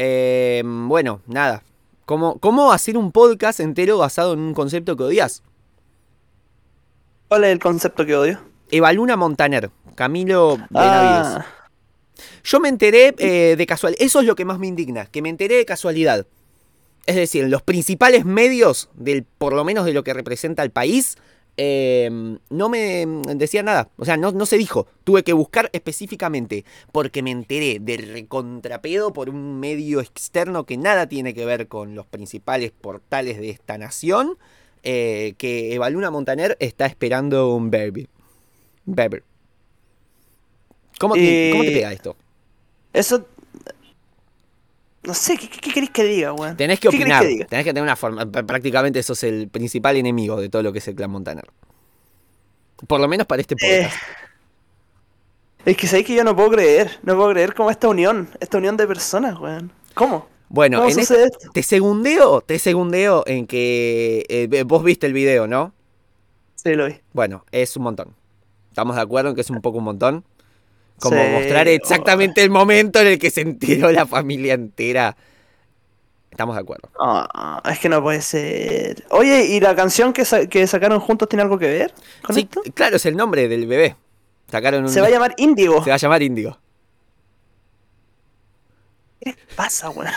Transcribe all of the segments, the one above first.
Eh, bueno, nada. ¿Cómo, ¿Cómo hacer un podcast entero basado en un concepto que odias? ¿Cuál es el concepto que odio? Evaluna Montaner, Camilo Benavides. Ah, Yo me enteré eh, de casualidad. Eso es lo que más me indigna, que me enteré de casualidad. Es decir, en los principales medios, del, por lo menos de lo que representa el país, eh, no me decían nada. O sea, no, no se dijo. Tuve que buscar específicamente porque me enteré del recontrapedo por un medio externo que nada tiene que ver con los principales portales de esta nación. eh, que Evaluna Montaner está esperando un baby. Baby. ¿Cómo te, ¿Cómo te Eh, pega esto? eso. No sé, ¿qué, qué, querés que diga, weón? Tenés que ¿Qué querés opinar, que tenés que tener una forma. pr- Prácticamente sos el principal enemigo de todo lo que es el clan Montaner. Por lo menos para este Eh, podcast. es que sabéis que yo no puedo creer. No puedo creer como esta unión. Esta unión de personas, weón. ¿Cómo? bueno, ¿Cómo en este- esto? te segundeo, te segundeo en que eh, vos viste el video, ¿no? Sí, lo vi. Bueno, es un montón. ¿Estamos de acuerdo en que es un poco un montón? Como Sí, mostrar exactamente el momento en el que se enteró la familia entera. Estamos de acuerdo. Ah, es que no puede ser. Oye, ¿y la canción que, sa- que sacaron juntos tiene algo que ver con Sí, esto? claro, es el nombre del bebé. Sacaron un... Se va a llamar Índigo. se va a llamar Índigo. ¿Qué les pasa, weón?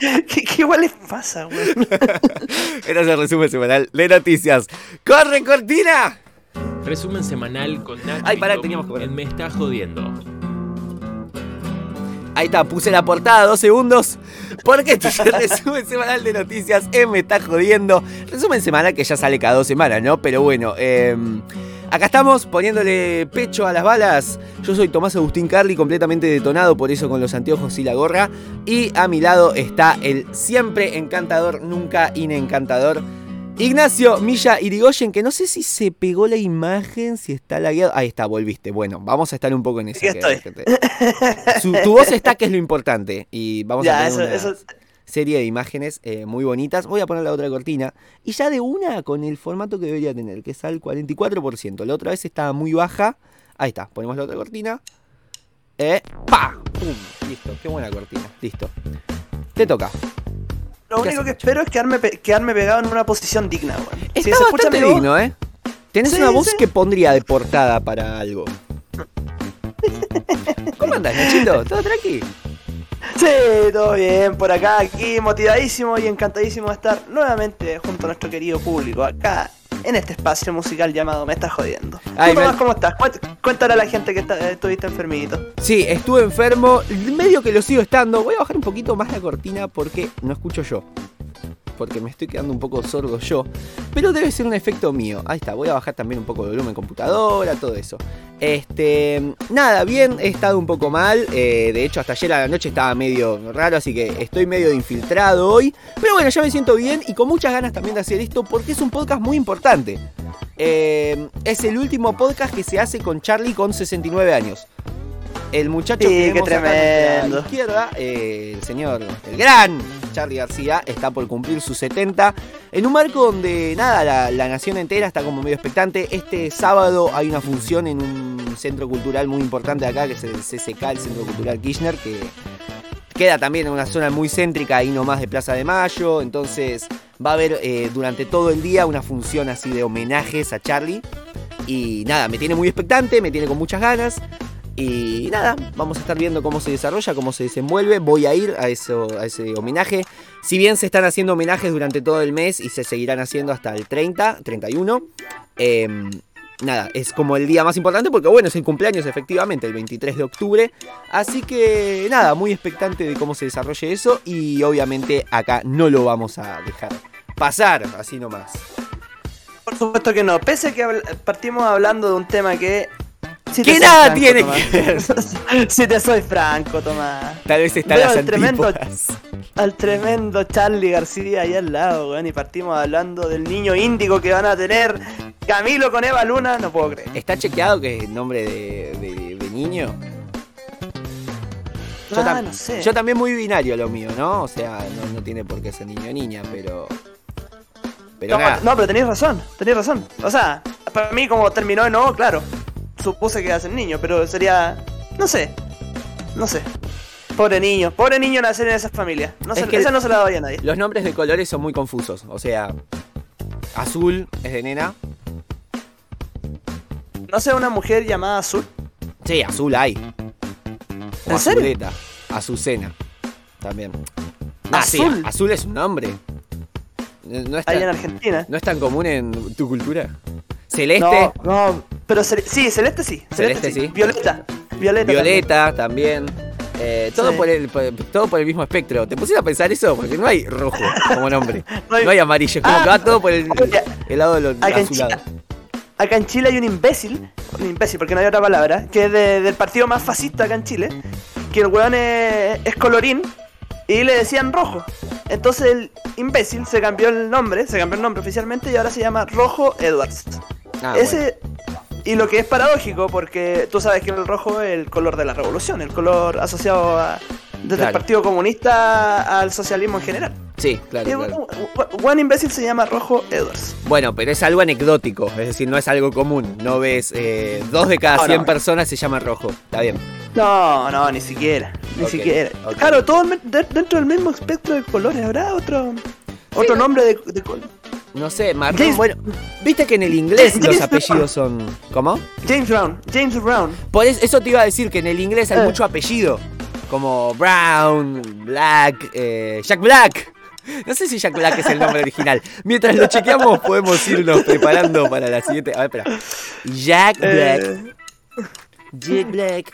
¿Qué, qué igual les pasa, weón? Era el resumen semanal de noticias. ¡Corre, cortina! Resumen semanal con Nacho Ay, pará, teníamos que poner. Me está jodiendo. Ahí está, puse la portada, dos segundos. Porque esto es el resumen semanal de noticias. Eh, me está jodiendo. Resumen semanal que ya sale cada dos semanas, ¿no? Pero bueno, eh, acá estamos poniéndole pecho a las balas. Yo soy Tomás Agustín Carli, completamente detonado, por eso con los anteojos y la gorra. Y a mi lado está el siempre encantador, nunca inencantador. Ignacio Milla Irigoyen, que no sé si se pegó la imagen, si está lagueado. Ahí está, volviste. Bueno, vamos a estar un poco en eso. Su- tu voz está, que es lo importante. Y vamos a tener eso, una eso. serie de imágenes eh, muy bonitas. Voy a poner la otra cortina. Y ya de una con el formato que debería tener, que es al 44%. La otra vez estaba muy baja. Ahí está, ponemos la otra cortina. Eh, ¡Pa! ¡Pum! Listo, qué buena cortina. Listo. Te toca. Lo ¿Qué único que espero es quedarme, pe- quedarme pegado en una posición digna, weón. Si Está escucha bastante voz, digno, ¿eh? Tenés Sí, una voz sí. que pondría de portada para algo. ¿Cómo andás, Nachito? ¿Todo tranqui? Sí, todo bien, por acá, aquí, motivadísimo y encantadísimo de estar nuevamente junto a nuestro querido público, acá, en este espacio musical llamado Me Estás Jodiendo. Ay, ¿Tú, me- Tomás, cómo estás? Cuént- Cuéntale a la gente que está- eh, estuviste enfermito. Sí, estuve enfermo, medio que lo sigo estando. Voy a bajar un poquito más la cortina porque no escucho yo. Porque me estoy quedando un poco sordo yo. Pero debe ser un efecto mío. Ahí está, voy a bajar también un poco el volumen computadora, todo eso. Este. Nada, bien, he estado un poco mal. eh, de hecho, hasta ayer a la noche estaba medio raro, así que estoy medio infiltrado hoy. Pero bueno, ya me siento bien y con muchas ganas también de hacer esto porque es un podcast muy importante. Eh, es el último podcast que se hace con Charlie con 69 años. El muchacho Sí, que qué vemos acá a tremendo. izquierda, eh, el señor, el gran Charlie García, está por cumplir sus 70. En un marco donde, nada, la, la nación entera está como medio expectante. Este sábado hay una función en un centro cultural muy importante acá, que es el CCK, el Centro Cultural Kirchner, que queda también en una zona muy céntrica, ahí nomás de Plaza de Mayo. Entonces va a haber eh, durante todo el día una función así de homenajes a Charlie. Y nada, me tiene muy expectante, me tiene con muchas ganas. Y nada, vamos a estar viendo cómo se desarrolla, cómo se desenvuelve. Voy a ir a, eso, a ese homenaje. Si bien se están haciendo homenajes durante todo el mes y se seguirán haciendo hasta el 30, 31. em, nada, es como el día más importante porque bueno, es el cumpleaños efectivamente, el 23 de octubre. Así que nada, muy expectante de cómo se desarrolle eso. Y obviamente acá no lo vamos a dejar pasar así nomás. Por supuesto que no, pese a que partimos hablando de un tema que... si soy nada franco, tiene Tomás. que ver. si te soy franco, Tomás. Tal vez está Veo las al tremendo-. Al tremendo Charlie García ahí al lado, weón. Y partimos hablando del niño índigo que van a tener Camilo con Eva Luna. No puedo creer. ¿Está chequeado que es nombre de, de- de niño? Yo, Ah, tam- no sé. yo también muy binario lo mío, ¿no? O sea, no, no tiene por qué ser niño o niña, pero. Pero No, nada. no, pero tenéis razón, tenéis razón. O sea, para mí como terminó en O, claro. Supuse que iba a ser niño, pero sería... No sé. No sé. Pobre niño, pobre niño nacer en esa familia. No Es se, que- esa no se la daría a nadie. Los nombres de colores son muy confusos. O sea, azul es de nena. No sé, una mujer llamada Azul. Sí, azul hay. O ¿En serio? azuleta. Azucena. También. Ah, sí, Azul. azul es un nombre. No es, Allá en tan, Argentina. no es tan común en tu cultura. Celeste, No, no, pero sí, celeste sí. Celeste sí. Violeta. Violeta. violeta también. Eh, todo, Sí. por el, por- todo por el mismo espectro. ¿Te pusiste a pensar eso? Porque no hay rojo como nombre. No hay- No hay amarillo. Como Ah, que va todo por el, lado de lo Acá en. Chile, acá en Chile hay un imbécil, un imbécil porque no hay otra palabra, que es de- del partido más fascista acá en Chile, que el weón es, es colorín y le decían rojo. Entonces el imbécil se cambió el nombre, se cambió el nombre oficialmente y ahora se llama Rojo Edwards. Ah, bueno. Y lo que es paradójico porque tú sabes que el rojo es el color de la revolución, el color asociado a, desde Claro. el Partido Comunista al socialismo en general. Sí, claro, Y claro. un buen imbécil se llama Rojo Edwards. Bueno, pero es algo anecdótico, es decir, no es algo común. No ves eh, dos de cada No, 100 no. personas se llaman rojo. Está bien. No, no, ni siquiera, ni siquiera. Claro, todo dentro del mismo espectro de colores. ¿Habrá otro otro nombre de, de color? No sé, marrón. James- Bueno, viste que en el inglés James los Brown. apellidos son. ¿Cómo? James Brown, James Brown. Por es- eso te iba a decir que en el inglés hay Eh. mucho apellido. Como Brown, Black, eh, Jack Black. No sé si Jack Black es el nombre original. Mientras lo chequeamos, podemos irnos preparando para la siguiente. A ver, espera. Jack Black. Eh, Jack Black.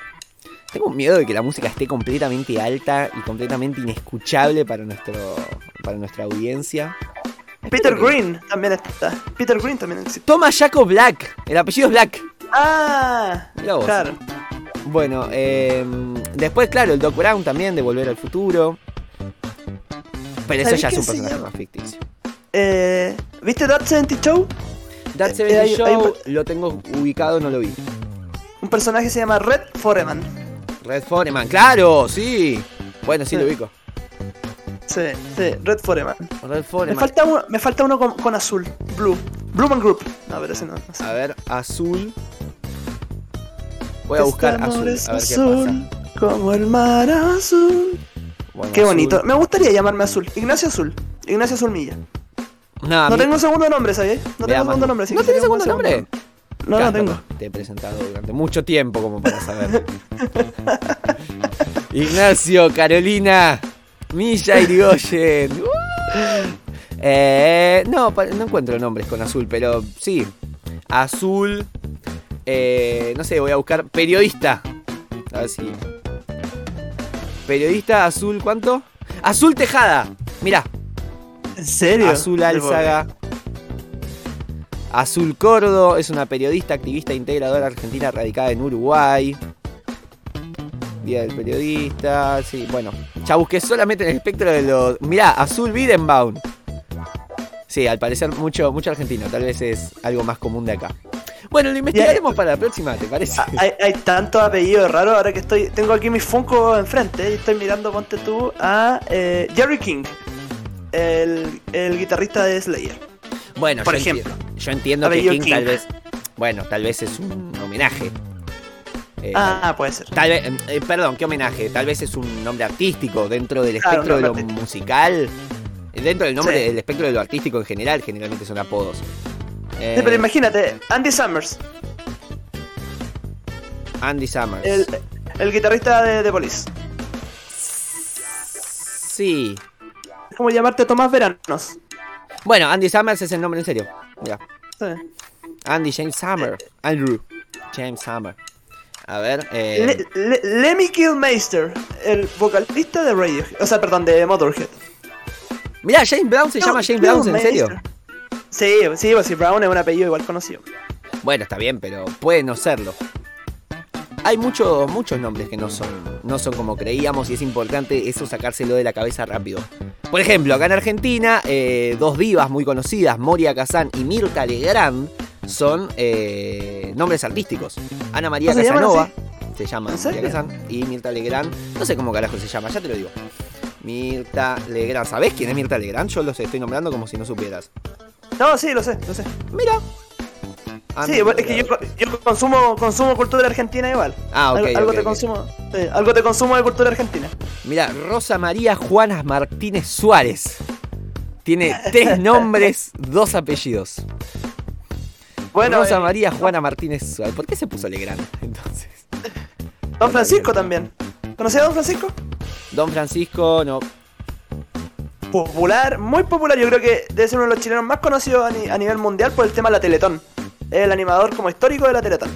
Tengo miedo de que la música esté completamente alta y completamente inescuchable para nuestro para nuestra audiencia. Peter Green también está. Peter Green también existe. Thomas Jacob Black. El apellido es Black. Ah, claro. Bueno, eh, después, claro, el Doc Brown también de Volver al Futuro. Pero eso ¿Sabés ya es un personaje más ficticio. Eh, ¿Viste That 70 Show? That Eh, 70 hay- hay Show un- lo tengo ubicado, no lo vi. Un personaje se llama Red Foreman. Red Foreman, claro, sí. Bueno, sí, Sí. lo ubico. Sí, sí, Red Foreman. Red Me falta uno, me falta uno con, con azul. Blue. Blue Man Group. No, pero ese no. no sé. A ver, azul. Voy a buscar Este amor azul, es a ver qué azul, pasa. Como el mar azul. Bueno, Qué azul. bonito. Me gustaría llamarme Azul. Ignacio Azul. Ignacio Azul Milla. No, No mi- tengo segundo nombre, ¿sabes? No tengo segundo nombre. ¿No tenés segundo nombre? No, no tengo. Te he presentado durante mucho tiempo como para saber. Ignacio, Carolina, Milla Irigoyen. Uh. Eh, no, no encuentro nombres con azul, pero sí. Azul. eh, no sé, voy a buscar periodista. A ver si. Periodista azul, ¿cuánto? Azul Tejada. Mirá, ¿En serio? Azul Álzaga. Azul Cordo es una periodista, activista e integradora argentina radicada en Uruguay. Día del periodista, sí, bueno. Ya busqué solamente en el espectro de los. Mirá, Azul Bidenbaum. Sí, al parecer mucho, mucho argentino, tal vez es algo más común de acá. Bueno, lo investigaremos para la próxima, ¿te parece? Ah, Hay, hay tantos apellidos raros ahora que estoy. Tengo aquí mis Funko enfrente y estoy mirando, ponte tú, a eh, Jerry King, el, el guitarrista de Slayer. Bueno, por yo ejemplo. entiendo, yo entiendo que King. tal vez. Bueno, tal vez es un homenaje. Eh, Ah, puede ser. Tal vez, eh, perdón, qué homenaje. Tal vez es un nombre artístico dentro del Claro, espectro de lo musical. eh, Dentro del nombre Sí. del espectro de lo artístico en general, generalmente son apodos. Eh, Sí, pero imagínate, Andy Summers, Andy Summers. el, el guitarrista de The Police. Sí. Es como llamarte Tomás Veranos. Bueno, Andy Summers es el nombre en serio. Sí. Andy James Summer. Andrew James Summer. A ver. Eh, Le- Le- Lemmy Kilmeister, el vocalista de Radiohead. O sea, perdón, de Motorhead. Mirá, James Brown se llama James Brown, ¿en serio? Sí, sí, pues si Brown es un apellido igual conocido. Bueno, está bien, pero puede no serlo. Hay muchos, muchos nombres que no son, no son como creíamos y es importante eso sacárselo de la cabeza rápido. Por ejemplo, acá en Argentina, eh, dos divas muy conocidas, Moria Kazan y Mirta Legrand, son eh, nombres artísticos. Ana María ¿Ah, se llaman Casanova se llama y Mirta Legrand, no sé cómo carajo se llama, ya te lo digo. Mirta Legrand, ¿sabés quién es Mirta Legrand? Yo los estoy nombrando como si no supieras. No, sí, lo sé, lo sé. Mira. Ah, sí, no, es que yo, yo consumo, consumo cultura argentina igual. Ah, ok. algo te consumo. algo te consumo de cultura argentina. Mira, Rosa María Juana Martínez Suárez. Tiene tres nombres, dos apellidos. Bueno, Rosa eh, María Juana Martínez Suárez. ¿Por qué se puso Legrand entonces? Don Francisco también. ¿Conocías a Don Francisco? Don Francisco, no. Popular, muy popular. Yo creo que debe ser uno de los chilenos más conocidos a, ni- a nivel mundial por el tema de la Teletón. Es el animador como histórico de la Teletón.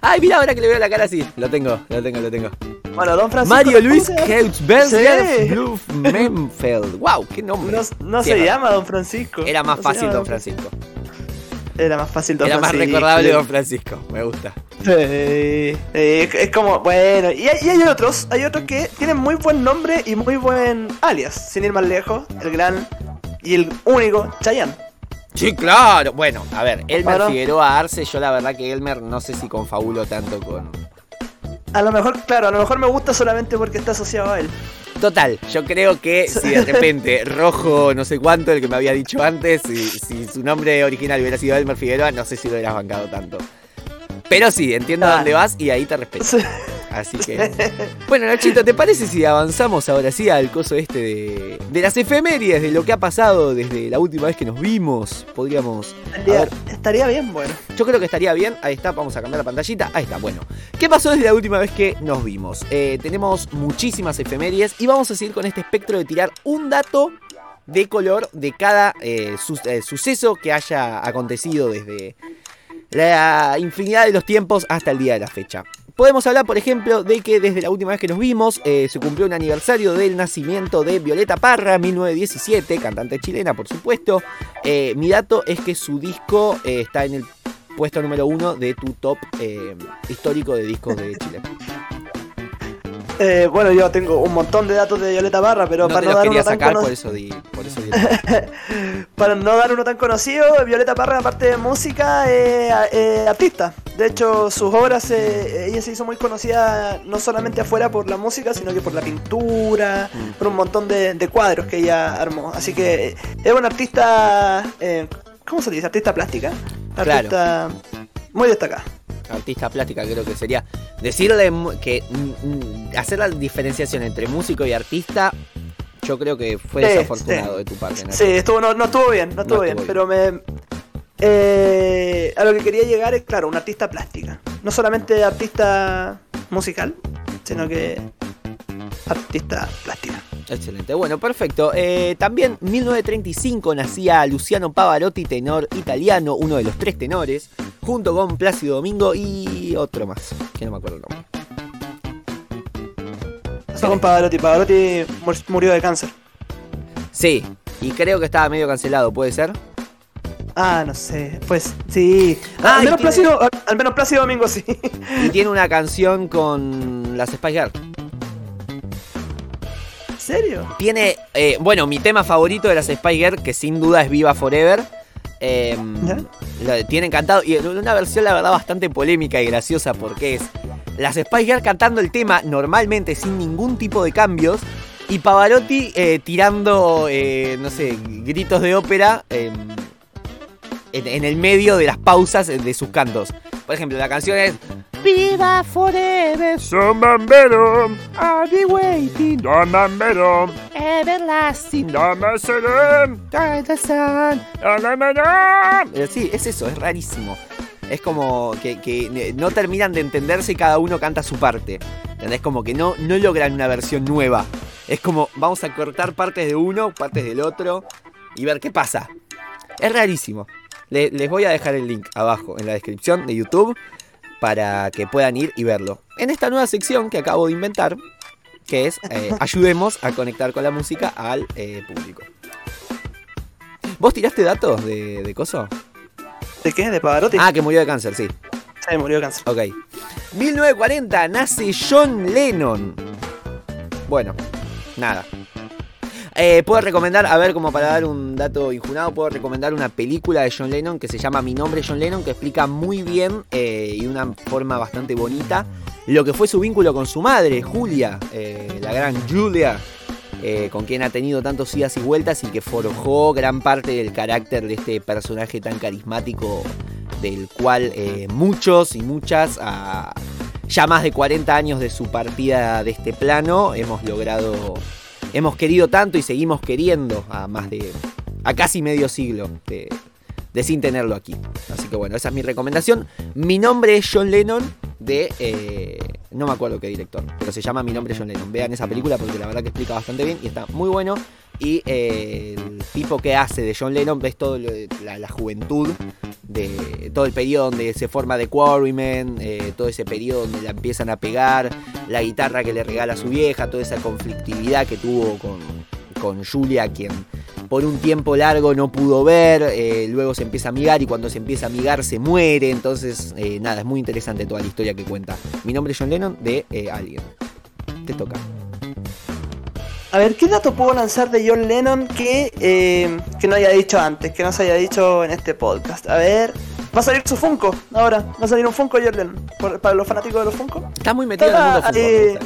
Ay, mira ahora que le veo la cara así. Lo tengo, lo tengo, lo tengo. Bueno, Don Francisco. Mario ¿cómo Luis? Kreutzberger Sí. Bluff Menfeld. Wow, qué nombre. No, no se llama Don Francisco. Era más No fácil Don Francisco. Era más fácil Don Era más recordable Don Francisco. Me gusta. Sí, sí, es, es como, bueno, y hay, y hay otros, hay otros que tienen muy buen nombre y muy buen alias, sin ir más lejos, el gran y el único Chayanne. Sí, claro. Bueno, a ver, Elmer Bueno. Figueroa Arce, yo la verdad que Elmer no sé si confabulo tanto con. A lo mejor, claro, a lo mejor me gusta solamente porque está asociado a él. Total, yo creo que si de repente Rojo no sé cuánto, el que me había dicho antes, si, si su nombre original hubiera sido Elmer Figueroa, no sé si lo hubieras bancado tanto. Pero sí, entiendo a Ah. dónde vas y ahí te respeto. Sí. Así que. Bueno, Nachito, ¿te parece si avanzamos ahora sí al coso este de, de las efemérides, de lo que ha pasado desde la última vez que nos vimos? Podríamos. Estaría, ver, estaría bien, bueno. yo creo que estaría bien. Ahí está, vamos a cambiar la pantallita. Ahí está, bueno. ¿Qué pasó desde la última vez que nos vimos? Eh, tenemos muchísimas efemérides y vamos a seguir con este espectro de tirar un dato de color de cada eh, su- eh, suceso que haya acontecido desde la infinidad de los tiempos hasta el día de la fecha. Podemos hablar, por ejemplo, de que desde la última vez que nos vimos eh, se cumplió un aniversario del nacimiento de Violeta Parra, 1917, cantante chilena, por supuesto. Eh, mi dato es que su disco eh, está en el puesto número uno de tu top histórico de discos de Chile. Eh, bueno, yo tengo un montón de datos de Violeta Barra, pero no para no dar uno tan por conocido. eso di. Por eso di Para no dar uno tan conocido, Violeta Parra, aparte de música, es eh, artista. De hecho, sus obras, eh, ella se hizo muy conocida no solamente afuera por la música, sino que por la pintura, Mm. por un montón de, de cuadros que ella armó. Así que eh, es una artista, eh, ¿cómo se dice? Artista plástica. Claro. Muy destacada. artista plástica creo que sería decirle que mm, mm, hacer la diferenciación entre músico y artista yo creo que fue Sí, desafortunado sí. de tu parte Nacho. Sí, estuvo, no, no estuvo bien, no estuvo bien, estuvo pero me... eh, a lo que quería llegar es, claro, una artista plástica. No solamente artista musical, sino que artista plástica. excelente bueno perfecto Eh, también 1935 nacía Luciano Pavarotti tenor italiano uno de los tres tenores junto con Plácido Domingo y otro más que no me acuerdo el nombre Pasó con Pavarotti, Pavarotti mur- murió de cáncer. sí y creo que estaba medio cancelado puede ser Ah, no sé, pues sí. Ah, al, menos tiene- Plácido, al, al menos Plácido Domingo sí. y tiene una canción con las Spice Girls ¿En serio? Tiene, eh, bueno, mi tema favorito de las Spice Girls, que sin duda es Viva Forever. Eh, ¿Ya? lo tiene cantado y en una versión la verdad bastante polémica y graciosa porque es las Spice Girls cantando el tema normalmente sin ningún tipo de cambios y Pavarotti eh, tirando, eh, no sé, gritos de ópera eh, en, en el medio de las pausas de sus cantos. Por ejemplo, la canción es Viva Forever, Son bombero, I'll be waiting, don bombero, everlasting. Pero sí, es eso, es rarísimo. Es como que, que no terminan de entenderse y cada uno canta su parte. ¿Entendés? Como que no, no logran una versión nueva. Es como, vamos a cortar partes de uno, partes del otro y ver qué pasa. Es rarísimo. Le- les voy a dejar el link abajo en la descripción de YouTube para que puedan ir y verlo. En esta nueva sección que acabo de inventar, que es eh, ayudemos a conectar con la música al eh, público. ¿Vos tiraste datos de, de coso? ¿De qué? ¿De Pavarotti? Ah, que murió de cáncer, sí. Sí, murió de cáncer. Ok. 1940 nace John Lennon. Bueno, nada. Eh, puedo recomendar, a ver, como para dar un dato injunado, puedo recomendar una película de John Lennon que se llama Mi nombre John Lennon, que explica muy bien eh, y de una forma bastante bonita lo que fue su vínculo con su madre, Julia, eh, la gran Julia, con quien ha tenido tantos idas y vueltas y que forjó gran parte del carácter de este personaje tan carismático del cual muchos y muchas, a ya más de 40 años de su partida de este plano, hemos logrado, hemos querido tanto y seguimos queriendo a más de, a casi medio siglo de, de sin tenerlo aquí. Así que bueno, esa es mi recomendación. Mi nombre es John Lennon de... eh, no me acuerdo qué director, pero se llama Mi nombre es John Lennon. Vean esa película porque la verdad que explica bastante bien y está muy bueno. Y eh, el tipo que hace de John Lennon, ves de la, juventud, de todo el periodo donde se forma The Quarrymen, eh, todo ese periodo donde la empiezan a pegar, la guitarra que le regala a su vieja, toda esa conflictividad que tuvo con, con Julia, quien por un tiempo largo no pudo ver, eh, luego se empieza a amigar y cuando se empieza a amigar se muere, entonces nada, es muy interesante toda la historia que cuenta. Mi nombre es John Lennon de Alguien. Te toca. A ver, ¿qué dato puedo lanzar de John Lennon que, eh, que no haya dicho antes, que no se haya dicho en este podcast? A ver, va a salir su Funko ahora, va a salir un Funko John Lennon, por- para los fanáticos de los Funko. Está muy metido en el mundo eh.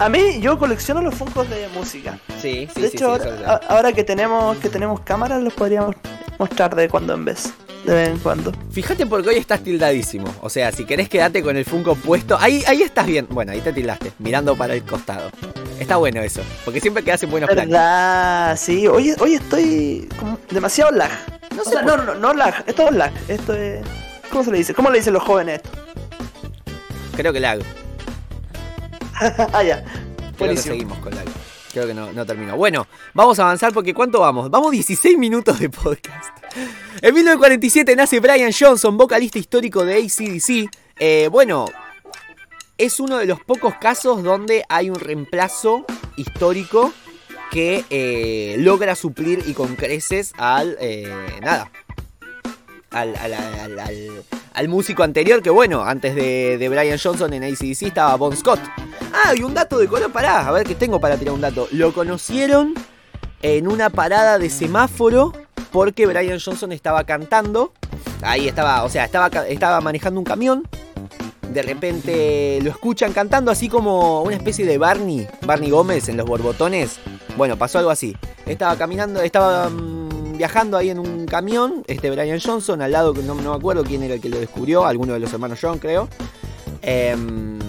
A mí, yo colecciono los Funkos de música. Sí, sí, de sí, hecho, sí, ahora, ahora que tenemos que tenemos cámaras, los podríamos mostrar de cuando en vez, de vez en cuando. Fíjate porque hoy estás tildadísimo. O sea, si querés quedarte con el Funko puesto. Ahí, ahí estás bien. Bueno, ahí te tildaste. Mirando para el costado. Está bueno eso. Porque siempre quedas en buenos. ¿Verdad? Sí, hoy, hoy estoy como demasiado lag. No O sea, no, no, no, lag, esto es lag. Esto es. ¿Cómo se le dice? ¿Cómo le dicen los jóvenes esto? Creo que la hago. ah, ya. Creo que Buenísimo. seguimos con la Creo que no, terminó. Bueno, vamos a avanzar porque ¿cuánto vamos? Vamos 16 minutos de podcast. En 1947 nace Brian Johnson, vocalista histórico de ACDC. Eh, bueno, es uno de los pocos casos donde hay un reemplazo histórico que eh, logra suplir y con creces al... eh, nada. Al, al- al- al- músico anterior que bueno, antes de, de Brian Johnson en ACDC estaba Bon Scott. Ah, y un dato de color, pará, a ver qué tengo para tirar un dato. Lo conocieron en una parada de semáforo porque Brian Johnson estaba cantando. Ahí estaba, o sea, estaba, estaba manejando un camión. De repente lo escuchan cantando así como una especie de Barney, Barney Gómez en los borbotones. Bueno, pasó algo así. Estaba caminando, estaba mm, viajando ahí en un camión, este Brian Johnson, al lado, que no, no me acuerdo quién era el que lo descubrió, alguno de los hermanos John creo. Em,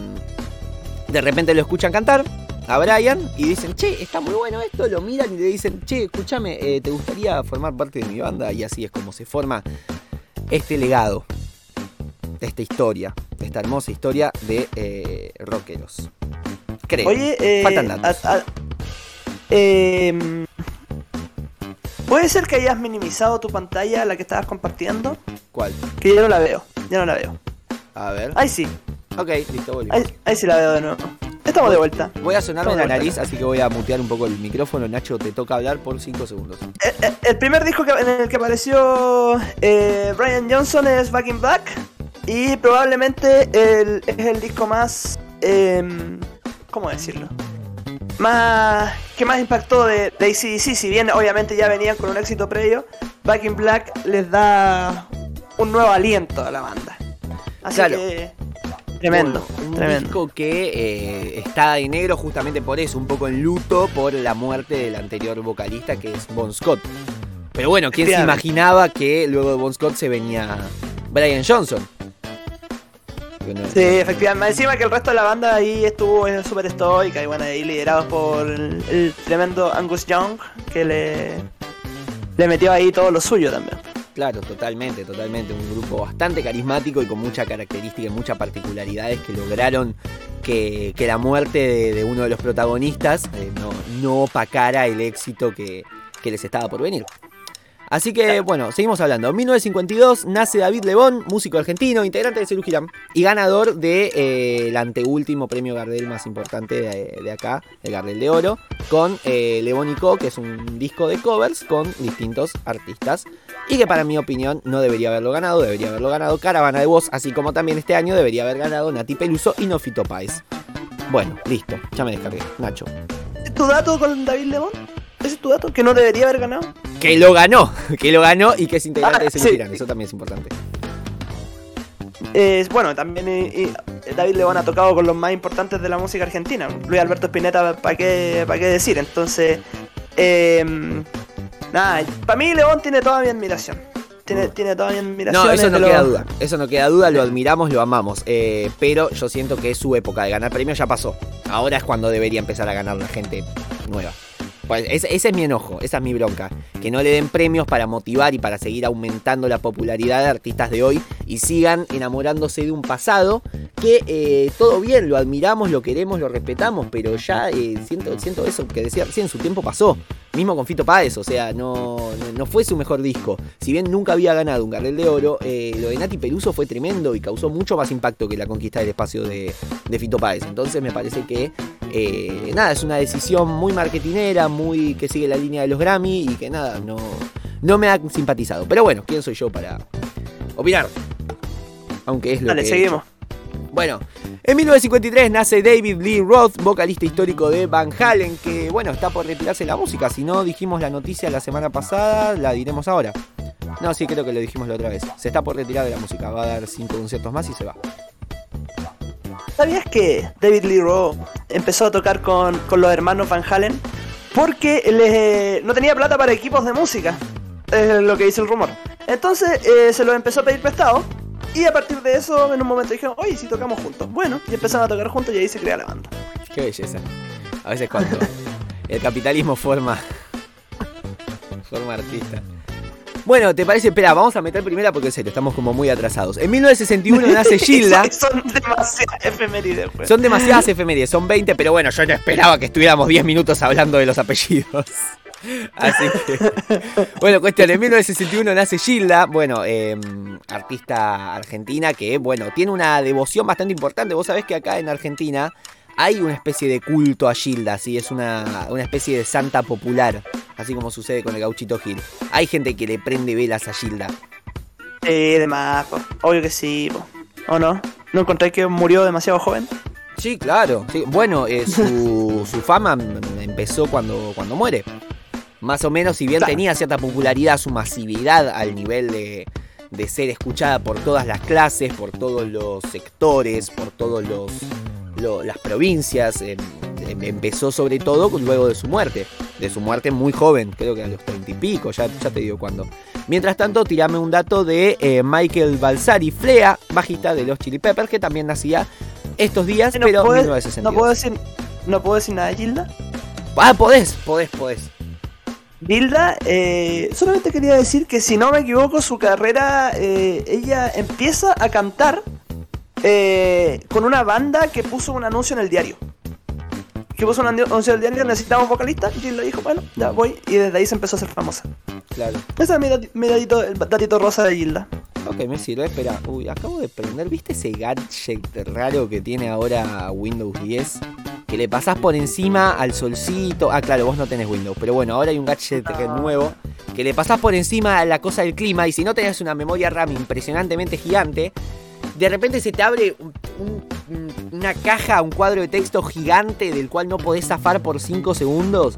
de repente lo escuchan cantar a Brian y dicen, che, está muy bueno esto, lo miran y le dicen, che, escúchame, eh, ¿te gustaría formar parte de mi banda? Y así es como se forma este legado, esta historia, esta hermosa historia de eh, rockeros. Creo. Oye, eh, Faltan datos. a- a- em, ¿Puede ser que hayas minimizado tu pantalla, la que estabas compartiendo? ¿Cuál? Que ya no la veo, ya no la veo. A ver. Ahí sí, Ok, listo, volvimos. ahí, ahí sí la veo de nuevo. Estamos de vuelta. Voy a sonarme Estamos la nariz, así que voy a mutear un poco el micrófono. Nacho, te toca hablar por 5 segundos. Eh, eh, El primer disco que- en el que apareció eh, Brian Johnson es Back in Black. Y probablemente el- es el disco más. em, ¿Cómo decirlo? Más. que más impactó de, de ACDC. Si bien obviamente ya venían con un éxito previo, Back in Black les da un nuevo aliento a la banda. Así Claro. que. Tremendo, un tremendo. disco que eh, está de negro justamente por eso, un poco en luto por la muerte del anterior vocalista que es Bon Scott. Pero bueno, ¿quién se imaginaba que luego de Bon Scott se venía Brian Johnson? No- Sí, efectivamente. Encima que el resto de la banda ahí estuvo súper estoica y bueno, ahí liderados por el, el tremendo Angus Young que le, le metió ahí todo lo suyo también. Claro, totalmente, totalmente. Un grupo bastante carismático y con mucha característica y muchas particularidades que lograron que, que la muerte de, de uno de los protagonistas eh, no, no opacara el éxito que, que les estaba por venir. Así que, bueno, seguimos hablando. En 1952 nace David Lebón, músico argentino, integrante de Cerú y ganador del anteúltimo premio Gardel más importante de, de acá, el Gardel de Oro, con eh, Lebón y Co, que es un disco de covers con distintos artistas. Y que para mi opinión no debería haberlo ganado, debería haberlo ganado Caravana de Voz, así como también este año debería haber ganado Nati Peluso y Nofito Páez. Bueno, listo, ya me descargué. Nacho. ¿Es tu dato con David Lemon? ¿Ese es tu dato? ¿Que no debería haber ganado? Que lo ganó, que lo ganó y que es integrante Ah, de Cerú sí. Eso también es importante. Eh, bueno, también eh, eh, David Lebón ha tocado con los más importantes de la música argentina. Luis Alberto Spinetta, ¿para qué, pa' qué decir? Entonces, eh, nada, para mí Lebón tiene toda mi admiración. tiene, tiene toda mi admiración. No, eso no queda duda. Eso no queda duda, lo admiramos, lo amamos. Eh, pero yo siento que su época de ganar premios ya pasó. Ahora es cuando debería empezar a ganar la gente nueva. Pues ese, es mi enojo, esa es mi bronca. Que no le den premios para motivar y para seguir aumentando la popularidad de artistas de hoy y sigan enamorándose de un pasado que eh, todo bien, lo admiramos, lo queremos, lo respetamos, pero ya eh, siento, siento eso que decía recién, su tiempo pasó. Mismo con Fito Páez, o sea, no, no- no fue su mejor disco. Si bien nunca había ganado un Gardel de Oro, eh, lo de Nati Peluso fue tremendo y causó mucho más impacto que la conquista del espacio de, de Fito Páez. Entonces me parece que, eh, nada, es una decisión muy marketinera, muy que sigue la línea de los Grammy y que nada, no, no me ha simpatizado. Pero bueno, ¿quién soy yo para opinar? Aunque es lo Dale, que seguimos. Bueno, en 1953 nace David Lee Roth, vocalista histórico de Van Halen, que bueno, está por retirarse la música. Si no dijimos la noticia la semana pasada, la diremos ahora. No, sí, creo que lo dijimos la otra vez. Se está por retirar de la música, va a dar cinco conciertos más y se va. ¿Sabías que David Lee Roth empezó a tocar con, con los hermanos Van Halen? Porque les- no tenía plata para equipos de música. Es lo que dice el rumor. Entonces eh, se los empezó a pedir prestado. Y a partir de eso, en un momento dijeron, oye, si tocamos juntos. Bueno, y empezaron a tocar juntos y ahí se crea la banda. Qué belleza. A veces cuando el capitalismo forma. forma artista. Bueno, ¿te parece? Espera, vamos a meter primera porque en serio, estamos como muy atrasados. En 1961 nace Gilda. son, son demasiadas efemérides, pues. Son demasiadas efemérides, son 20, pero bueno, yo no esperaba que estuviéramos 10 minutos hablando de los apellidos. Así que. Bueno, cuestión: en 1961 nace Gilda, bueno, eh, artista argentina que, bueno, tiene una devoción bastante importante. Vos sabés que acá en Argentina hay una especie de culto a Gilda, ¿sí? Es una, una especie de santa popular, así como sucede con el gauchito Gil. Hay gente que le prende velas a Gilda. Sí, de más, po. obvio que sí, po. ¿o no? ¿No encontré que murió demasiado joven? Sí, claro. sí. Bueno, eh, su, su fama empezó cuando, cuando muere. Más o menos, si bien Claro. tenía cierta popularidad, su masividad al nivel de, de ser escuchada por todas las clases, por todos los sectores, por las provincias, em, empezó sobre todo luego de su muerte. De su muerte muy joven, creo que a los treinta y pico, ya, ya te digo cuándo. Mientras tanto, tirame un dato de eh, Michael Balsari Flea, bajista de los Chili Peppers, que también nacía estos días, No pero en puedo- 1962. No puedo decir, no puedo decir nada de Gilda. Ah, podés, podés, podés. Gilda, eh, solamente quería decir que si no me equivoco, su carrera, eh, ella empieza a cantar eh, con una banda que puso un anuncio en el diario. Que puso un anuncio en el diario, necesitamos vocalista. Y Gilda dijo, bueno, ya voy. Y desde ahí se empezó a hacer famosa. Claro. Ese es mi, dati- mi datito, el datito rosa de Gilda. Ok, me sirve. Espera, uy, acabo de prender. ¿Viste ese gadget raro que tiene ahora Windows 10? Que le pasás por encima al solcito. Ah, claro, vos no tenés Windows. Pero bueno, ahora hay un gadget nuevo. Que le pasás por encima a la cosa del clima. Y si no tenés una memoria RAM impresionantemente gigante. De repente se te abre un- un- una caja, un cuadro de texto gigante del cual no podés zafar por 5 segundos.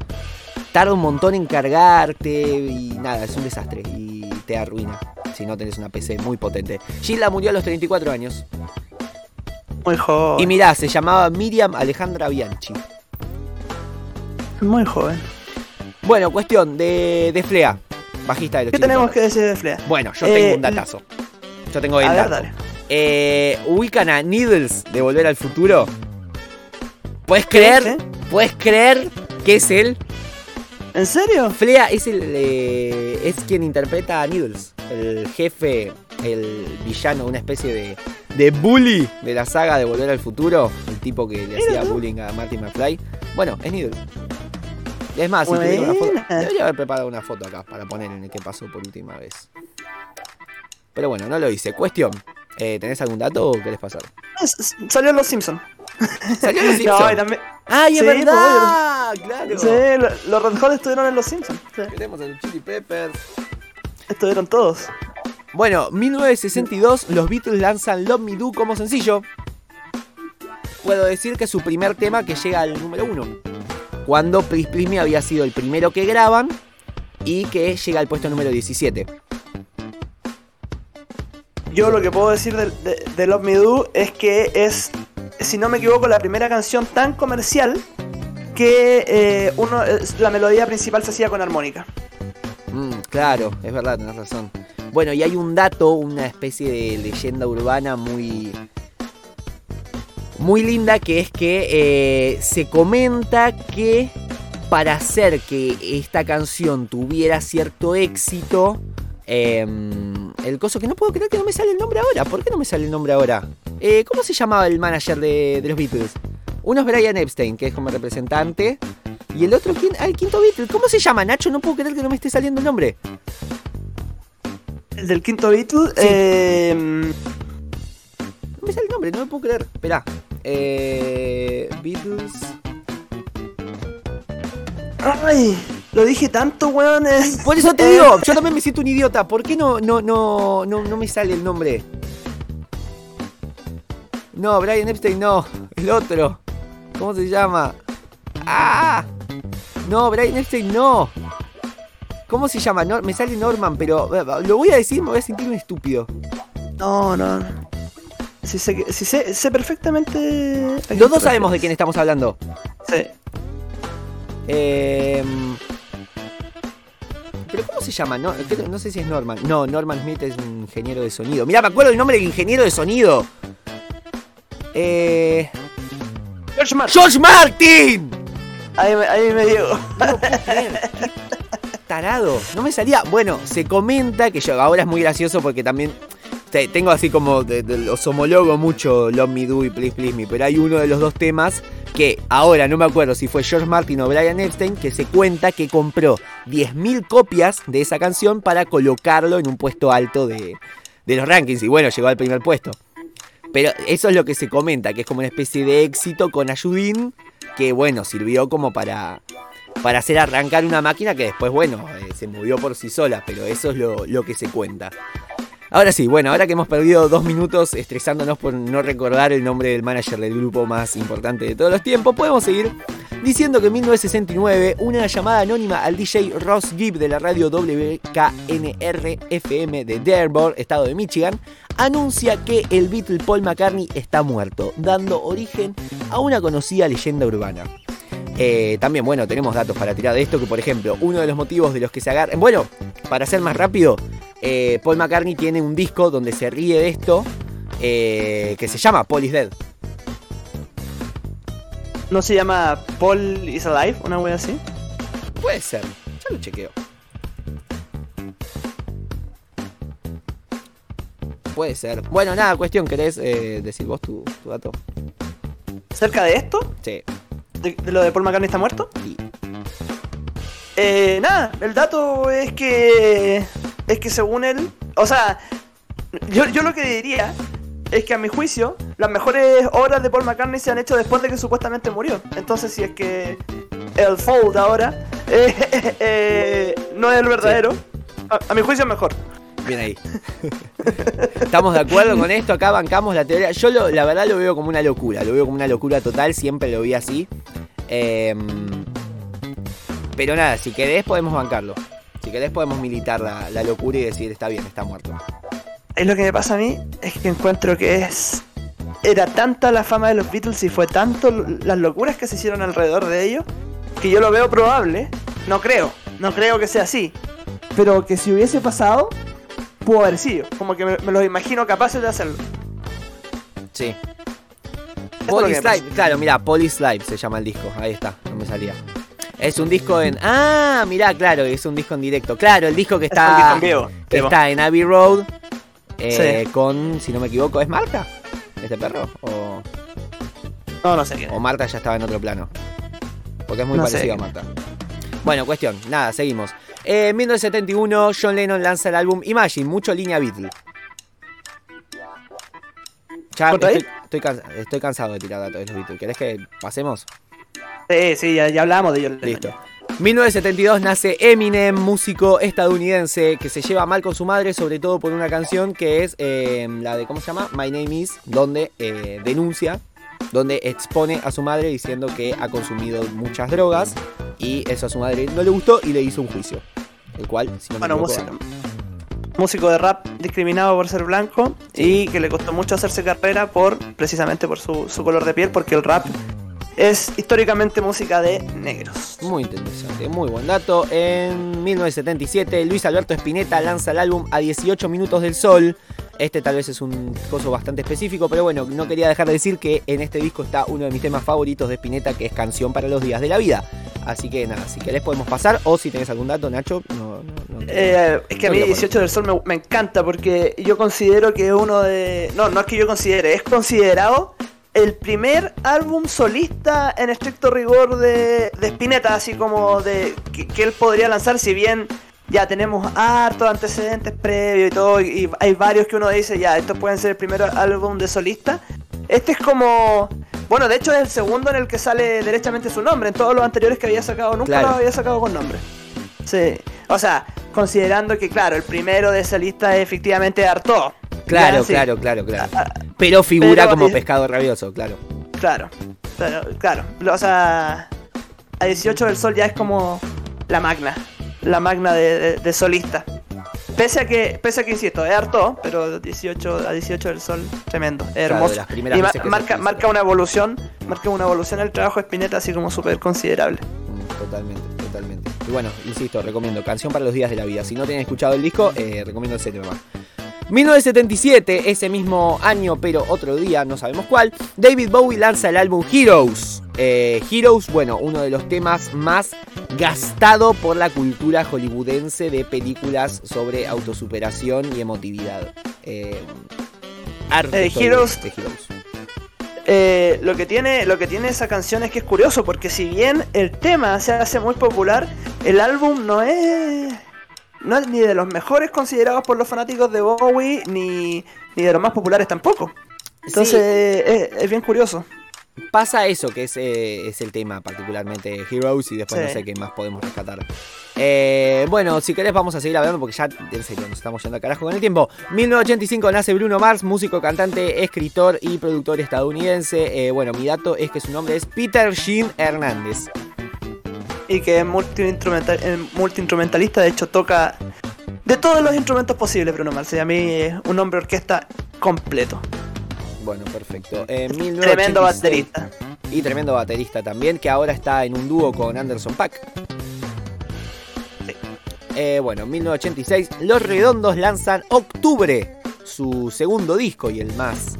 Tarda un montón en cargarte y nada, es un desastre y te arruina si no tenés una PC muy potente. Gilda murió a los 34 años. Muy joven. Y mirá, se llamaba Miriam Alejandra Bianchi. Muy joven. Bueno, cuestión de, de Flea, bajista de los ¿Qué tenemos Peppers. que decir de Flea? Bueno, yo Eh, tengo un datazo. Yo tengo el A ver, dato. dale. Eh, ubican a Needles de Volver al Futuro. ¿Puedes creer? ¿Puedes creer que es él? ¿En serio? Flea es el eh, es quien interpreta a Needles, el jefe, el villano, una especie de, de bully de la saga de Volver al Futuro, el tipo que le hacía tú. bullying a Martin McFly. Bueno, es Needles. Es más, si una foto, debería haber preparado una foto acá para poner en el que pasó por última vez. Pero bueno, no lo hice. Cuestión, eh, ¿tenés algún dato o querés pasar? S- Salió en Los Simpsons. ¿Salió en Los No, Simpsons? y también. ¡Ay, es Sí, pues, verdad! ¡Claro! Sí, lo- los Red Hot estuvieron en Los Simpsons. Sí, Queremos el Chili Peppers. estuvieron todos. Bueno, 1962, los Beatles lanzan Love Me Do como sencillo. Puedo decir que es su primer tema que llega al número uno. Cuando Please Please Me había sido el primero que graban y que llega al puesto número 17. Yo lo que puedo decir de, Love Me Do es que es, si no me equivoco, la primera canción tan comercial que eh, uno, es- la melodía principal se hacía con armónica. Mm, claro, es verdad, tenés razón. Bueno, y hay un dato, una especie de leyenda urbana muy. Muy linda, que es que eh, se comenta que para hacer que esta canción tuviera cierto éxito, em, el coso que no puedo creer que no me sale el nombre ahora. ¿Por qué no me sale el nombre ahora? Eh, ¿Cómo se llamaba el manager de, de los Beatles? Uno es Brian Epstein, que es como representante. Y el otro, ¿quién? Ah, el quinto Beatle. ¿Cómo se llama, Nacho? No puedo creer que no me esté saliendo el nombre. El del quinto Beatle. Sí. eh, No me sale el nombre, no me puedo creer. Esperá. Eh, Beatles. ay, lo dije tanto, weón. eh. Por eso te digo, yo también me siento un idiota. ¿Por qué no, no, no, no, no me sale el nombre? No, Brian Epstein no. El otro. ¿Cómo se llama? ¡Ah! No, Brian Epstein no. ¿Cómo se llama? No, me sale Norman, pero eh, lo voy a decir, me voy a sentir un estúpido. No, no. Sí, sé, sí sé, sé perfectamente. Los dos sabemos de quién estamos hablando. Sí. Eh, pero ¿cómo se llama? No, no sé si es Norman. No, Norman Smith es un ingeniero de sonido. Mirá, me acuerdo el nombre del ingeniero de sonido. Eh, George Martin. ¡George Martin! Ahí, me- ahí me. No. Qué Tarado, no me salía. Bueno, se comenta que yo ahora es muy gracioso porque también tengo así como de- los homologo mucho Love Me Do y Please Please Me, pero hay uno de los dos temas que ahora no me acuerdo si fue George Martin o Brian Epstein que se cuenta que compró 10.000 copias de esa canción para colocarlo en un puesto alto de, de los rankings y bueno, llegó al primer puesto. Pero eso es lo que se comenta, que es como una especie de éxito con Ayudín que bueno, sirvió como para, para hacer arrancar una máquina que después, bueno, eh, se movió por sí sola, pero eso es lo, lo que se cuenta. Ahora sí, bueno, ahora que hemos perdido dos minutos estresándonos por no recordar el nombre del manager del grupo más importante de todos los tiempos, podemos seguir diciendo que en 1969 una llamada anónima al DJ Ross Gibb de la radio WKNR-FM de Dearborn, estado de Michigan, anuncia que el Beatle Paul McCartney está muerto, dando origen a una conocida leyenda urbana. Eh, también, bueno, tenemos datos para tirar de esto, que por ejemplo, uno de los motivos de los que se agarran... Bueno, para ser más rápido, eh, Paul McCartney tiene un disco donde se ríe de esto, eh, que se llama Paul is Dead. ¿No se llama Paul is Alive? Una wea así. Puede ser, ya lo chequeo. Puede ser. Bueno, nada, cuestión, ¿querés decir vos tu, tu dato? ¿Cerca de esto? Sí. ¿De, de lo de Paul McCartney está muerto? Eh, nada, el dato es que. Es que según él. O sea, yo, yo lo que diría es que a mi juicio, las mejores obras de Paul McCartney se han hecho después de que supuestamente murió. Entonces, si es que el Fold ahora eh, eh, no es el verdadero, a, a mi juicio es mejor. Bien ahí. Estamos de acuerdo con esto, acá bancamos la teoría. Yo la verdad lo veo como una locura, lo veo como una locura total, siempre lo vi así. Em, pero nada, si querés podemos bancarlo. Si querés podemos militar la, la locura y decir está bien, está muerto. Es lo que me pasa a mí, es que encuentro que es. Era tanta la fama de los Beatles y fue tanto las locuras que se hicieron alrededor de ellos, que yo lo veo probable. No creo, no creo que sea así. Pero que si hubiese pasado, pudo haber sido. Como que me, me los imagino capaces de hacerlo. Sí. es lo que Police me pasa. Live, claro, mira, Police Live se llama el disco. Ahí está, no me salía. Es un disco en. Ah, mirá, claro, es un disco en directo. Claro, el disco que Es disco está. en vivo. que Vivo. está en Abbey Road. eh, Sí. Con, si no me equivoco, ¿es Marta? ¿Este perro? ¿O, No, no sé quién. o Marta ya estaba en otro plano? Porque es muy No parecido a Marta. Bueno, cuestión, nada, seguimos. Eh, en 1971, John Lennon lanza el álbum Imagine, mucho línea Beatle. Ya estoy, estoy cansa- estoy cansado de tirar datos de los Beatles. ¿Querés que pasemos? Sí, sí, ya, ya hablamos de ellos. Listo. 1972 nace Eminem, músico estadounidense que se lleva mal con su madre, sobre todo por una canción que es eh, la de, ¿cómo se llama? My Name Is, donde eh, denuncia, donde expone a su madre diciendo que ha consumido muchas drogas y eso a su madre no le gustó y le hizo un juicio. El cual, si no me Bueno, equivoco, músico. ganó. Músico de rap discriminado por ser blanco y que le costó mucho hacerse carrera por precisamente por su, su color de piel, porque el rap es históricamente música de negros. Muy interesante, muy buen dato. En 1977, Luis Alberto Spinetta lanza el álbum A 18 Minutos del Sol. Este tal vez es un coso bastante específico, pero bueno, no quería dejar de decir que en este disco está uno de mis temas favoritos de Spinetta, que es Canción para los Días de la Vida. Así que nada, si querés podemos pasar, o si tenés algún dato, Nacho, no, no, no- Eh, es que a mí No voy a 18 del Sol me, me encanta porque yo considero que es uno de... No, no es que yo considere, es considerado el primer álbum solista en estricto rigor de, de Spinetta, así como de que, que él podría lanzar, si bien ya tenemos hartos antecedentes previos y todo, y, y hay varios que uno dice, ya, estos pueden ser el primer álbum de solista. Este es como... Bueno, de hecho es el segundo en el que sale derechamente su nombre, en todos los anteriores que había sacado nunca Claro. lo había sacado con nombre. Sí, o sea, considerando que, claro, el primero de esa lista es efectivamente Artaud. Claro, Ya, sí, claro, claro, claro. Pero figura pero- como pescado rabioso, claro. Claro, claro, claro. O sea, a 18 del Sol ya es como la magna, la magna de, de- de solista. Pese a que, pese a que insisto, es harto, pero 18, a 18 del Sol, tremendo, es hermoso. primeras y ma- marca, marca una evolución, marca una evolución el trabajo de Spinetta así como súper considerable. Mm, Totalmente, totalmente. Y bueno, insisto, recomiendo Canción para los Días de la Vida. Si no tienen escuchado el disco, eh, recomiendo ese tema. 1977, ese mismo año, pero otro día, no sabemos cuál, David Bowie lanza el álbum Heroes. Eh, Heroes, bueno, uno de los temas más gastado por la cultura hollywoodense de películas sobre autosuperación y emotividad. Eh, Eh, de- Heroes- de Heroes. Eh, lo que tiene lo que tiene esa canción es que es curioso porque si bien el tema se hace muy popular el álbum no es no es ni de los mejores considerados por los fanáticos de Bowie ni, ni de los más populares tampoco entonces es, es bien curioso Pasa eso, que es, eh, es el tema particularmente de Heroes y después Sí. no sé qué más podemos rescatar. Eh, bueno, si querés vamos a seguir hablando porque ya en serio nos estamos yendo a carajo con el tiempo. 1985 nace Bruno Mars, músico, cantante, escritor y productor estadounidense. Eh, bueno, mi dato es que su nombre es Peter Jean Hernández. Y que es multiinstrumental, eh, multiinstrumentalista de hecho toca de todos los instrumentos posibles Bruno Mars y a mí es un hombre orquesta completo Bueno, perfecto. En tremendo 1986 baterista Y tremendo baterista también, que ahora está en un dúo con Anderson Pack. Eh, bueno, en 1986, Los Redondos lanzan Octubre, su segundo disco y el más,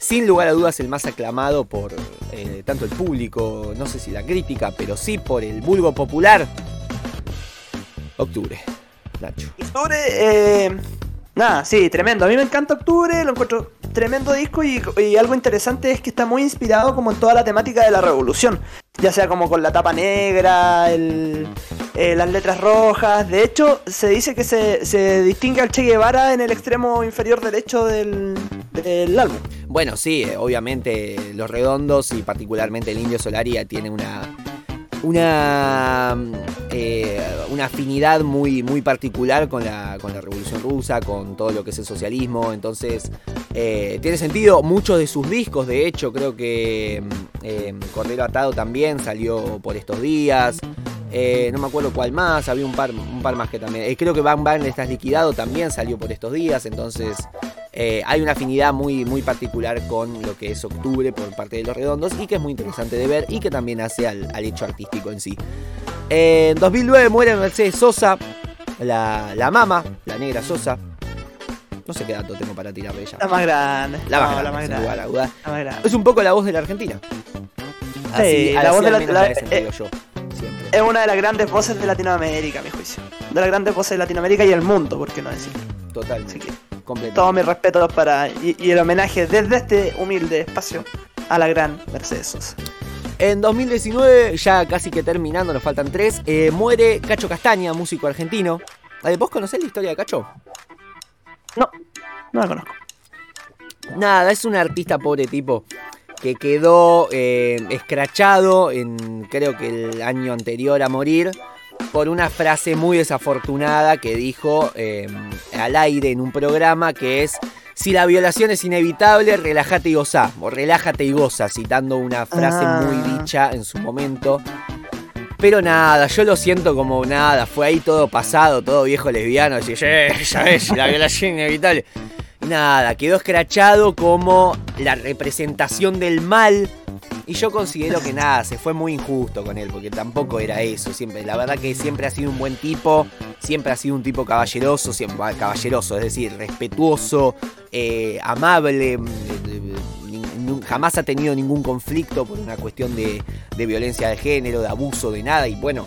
sin lugar a dudas, el más aclamado por eh, tanto el público, no sé si la crítica, pero sí por el vulgo popular. Octubre, Nacho. Octubre, eh, nada, sí, tremendo. A mí me encanta Octubre, lo encuentro tremendo disco y, algo interesante es que está muy inspirado como en toda la temática de la revolución. Ya sea como con la tapa negra, eh, las letras rojas. De hecho, se dice que se, se distingue al Che Guevara en el extremo inferior derecho del, del álbum. Bueno, sí, eh, obviamente Los Redondos y particularmente el Indio Solaria tiene una una eh, una afinidad muy muy particular con la con la Revolución Rusa, con todo lo que es el socialismo, entonces eh, tiene sentido. Muchos de sus discos, de hecho, creo que mm, eh, Cordero Atado también salió por estos días. Eh, no me acuerdo cuál más, había un par, un par más que también. creo que Bang Bang Estás Liquidado también salió por estos días, entonces eh, hay una afinidad muy, muy particular con lo que es octubre por parte de los redondos y que es muy interesante de ver y que también hace al, al hecho artístico en sí. En 2009 muere Mercedes Sosa, la, la mama, la negra Sosa. No sé qué dato tengo para tirar de ella. La más grande. La más No, grande, la más grande. lugar a dudas. La más grande. Es un poco la voz de la Argentina. Sí, la así voz de la- la- sentido yo, siempre. Es una de las grandes voces de Latinoamérica, a mi juicio. De las grandes voces de Latinoamérica y el mundo, por qué no decir. Totalmente. Todos mis respetos para y, y el homenaje desde este humilde espacio a la gran Mercedes Sosa. En 2019, ya casi que terminando, nos faltan tres, eh, muere Cacho Castaña, músico argentino. Eh, ¿Vos conocés la historia de Cacho? No, no la conozco. Nada, es un artista pobre tipo que quedó eh, escrachado en creo que el año anterior a morir por una frase muy desafortunada que dijo eh, al aire en un programa que es si la violación es inevitable, relájate y goza, o relájate y goza, citando una frase Ah. muy dicha en su momento. Pero nada, yo lo siento como nada, fue ahí todo pasado, todo viejo lesbiano, así, "Eh, ya ves, la violación inevitable. Nada, quedó escrachado como la representación del mal Y yo considero que nada, se fue muy injusto con él, porque tampoco era eso. Siempre, la verdad que siempre ha sido un buen tipo, siempre ha sido un tipo caballeroso, siempre, caballeroso, es decir, respetuoso, eh, amable. mm, Jamás ha tenido ningún conflicto por una cuestión de, de violencia de género, de abuso, de nada. Y bueno,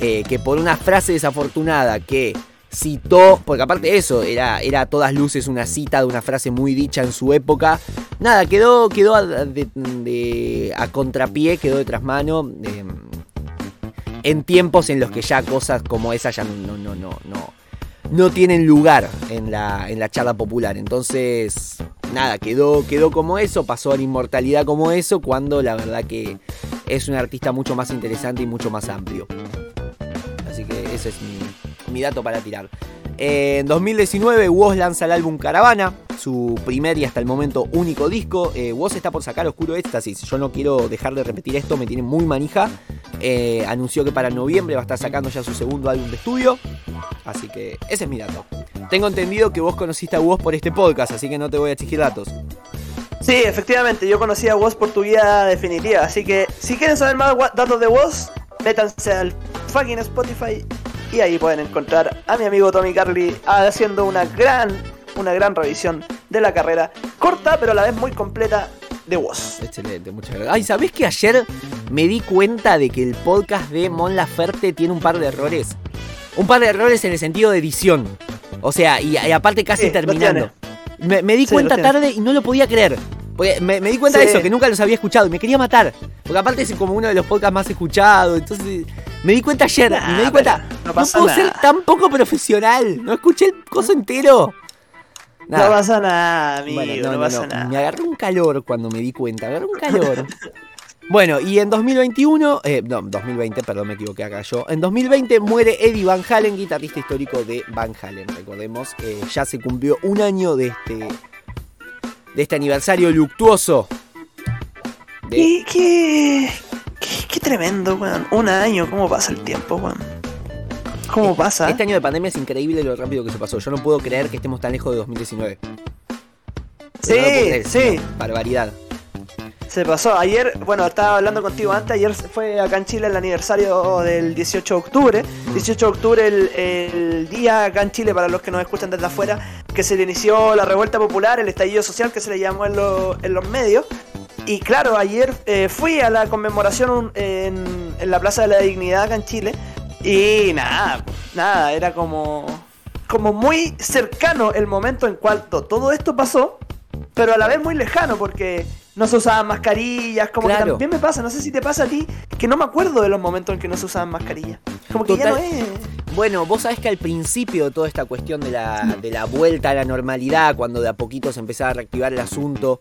eh, que por una frase desafortunada que citó, porque aparte eso, era, era a todas luces una cita de una frase muy dicha en su época. Nada, quedó, quedó a, a contrapié, quedó de trasmano. eh, en tiempos en los que ya cosas como esa ya no, no, no, no, no tienen lugar en la, en la charla popular. Entonces, nada, quedó, quedó como eso, pasó a la inmortalidad como eso, cuando la verdad que es un artista mucho más interesante y mucho más amplio. Así que ese es mi, mi dato para tirar. En 2019 Woz lanza el álbum Caravana, su primer y hasta el momento único disco. Eh, está por sacar Oscuro Éxtasis. Yo no quiero dejar de repetir esto, me tiene muy manija. Eh, anunció que para noviembre va a estar sacando ya su segundo álbum de estudio. Así que ese es mi dato. Tengo entendido que vos conociste a Woz por este podcast, así que no te voy a exigir datos. Sí, efectivamente, yo conocí a Woz por tu vida definitiva, así que si quieren saber más datos de Woz, métanse al fucking Spotify y ahí pueden encontrar a mi amigo Tommy Carly haciendo una gran, una gran revisión de la carrera corta pero a la vez muy completa de Woz. Excelente, muchas gracias. Ay, ¿sabés que ayer me di cuenta de que el podcast de Mon Laferte tiene un par de errores? Un par de errores en el sentido de edición. O sea, y, y aparte casi Sí, terminando. Me, me di Sí, cuenta tarde y no lo podía creer. Porque me, me di cuenta de eso, que nunca los había escuchado y me quería matar. Porque aparte es como uno de los podcasts más escuchados. Entonces me di cuenta ayer y me di cuenta. no No, puedo nada. ser tan poco profesional. No escuché el coso entero. Nada. No pasa nada, amigo, Bueno, no, pasa nada. Me agarró un calor cuando me di cuenta, me agarró un calor. bueno, y en 2021, eh, no, 2020, perdón, me equivoqué acá yo. En 2020 muere Eddie Van Halen, guitarrista histórico de Van Halen. Recordemos, eh, ya se cumplió un año de este, de este aniversario luctuoso. De, ¿Qué, qué, qué, qué tremendo, weón. Un año, ¿cómo pasa el tiempo, weón? ¿Cómo pasa? Este año de pandemia es increíble lo rápido que se pasó. Yo no puedo creer que estemos tan lejos de 2019. Sí, No sí. Barbaridad. Se pasó. Ayer, bueno, estaba hablando contigo antes. Ayer fue acá en Chile el aniversario del 18 de octubre. 18 de octubre, el, el día acá en Chile, para los que nos escuchan desde afuera, que se le inició la revuelta popular, el estallido social que se le llamó en, lo- en los medios. Y claro, ayer eh, fui a la conmemoración en, en la Plaza de la Dignidad acá en Chile. Y nada, nada, era como, como muy cercano el momento en cual to- todo esto pasó, pero a la vez muy lejano porque no se usaban mascarillas, como que también me pasa, no sé si te pasa a ti, que no me acuerdo de los momentos en que no se usaban mascarillas. Como que ya no es... Bueno, vos sabés que al principio de toda esta cuestión de la, de la vuelta a la normalidad, cuando de a poquito se empezaba a reactivar el asunto,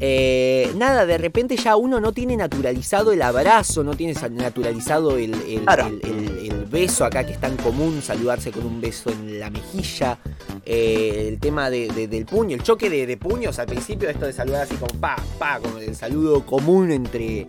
eh, nada, de repente ya uno no tiene naturalizado el abrazo, no tiene naturalizado el, el- Claro. el- el- el beso acá que es tan común, saludarse con un beso en la mejilla, eh, el tema de- de- del puño, el choque de, de puños al principio, esto de saludar así como pa, pa, como el saludo común entre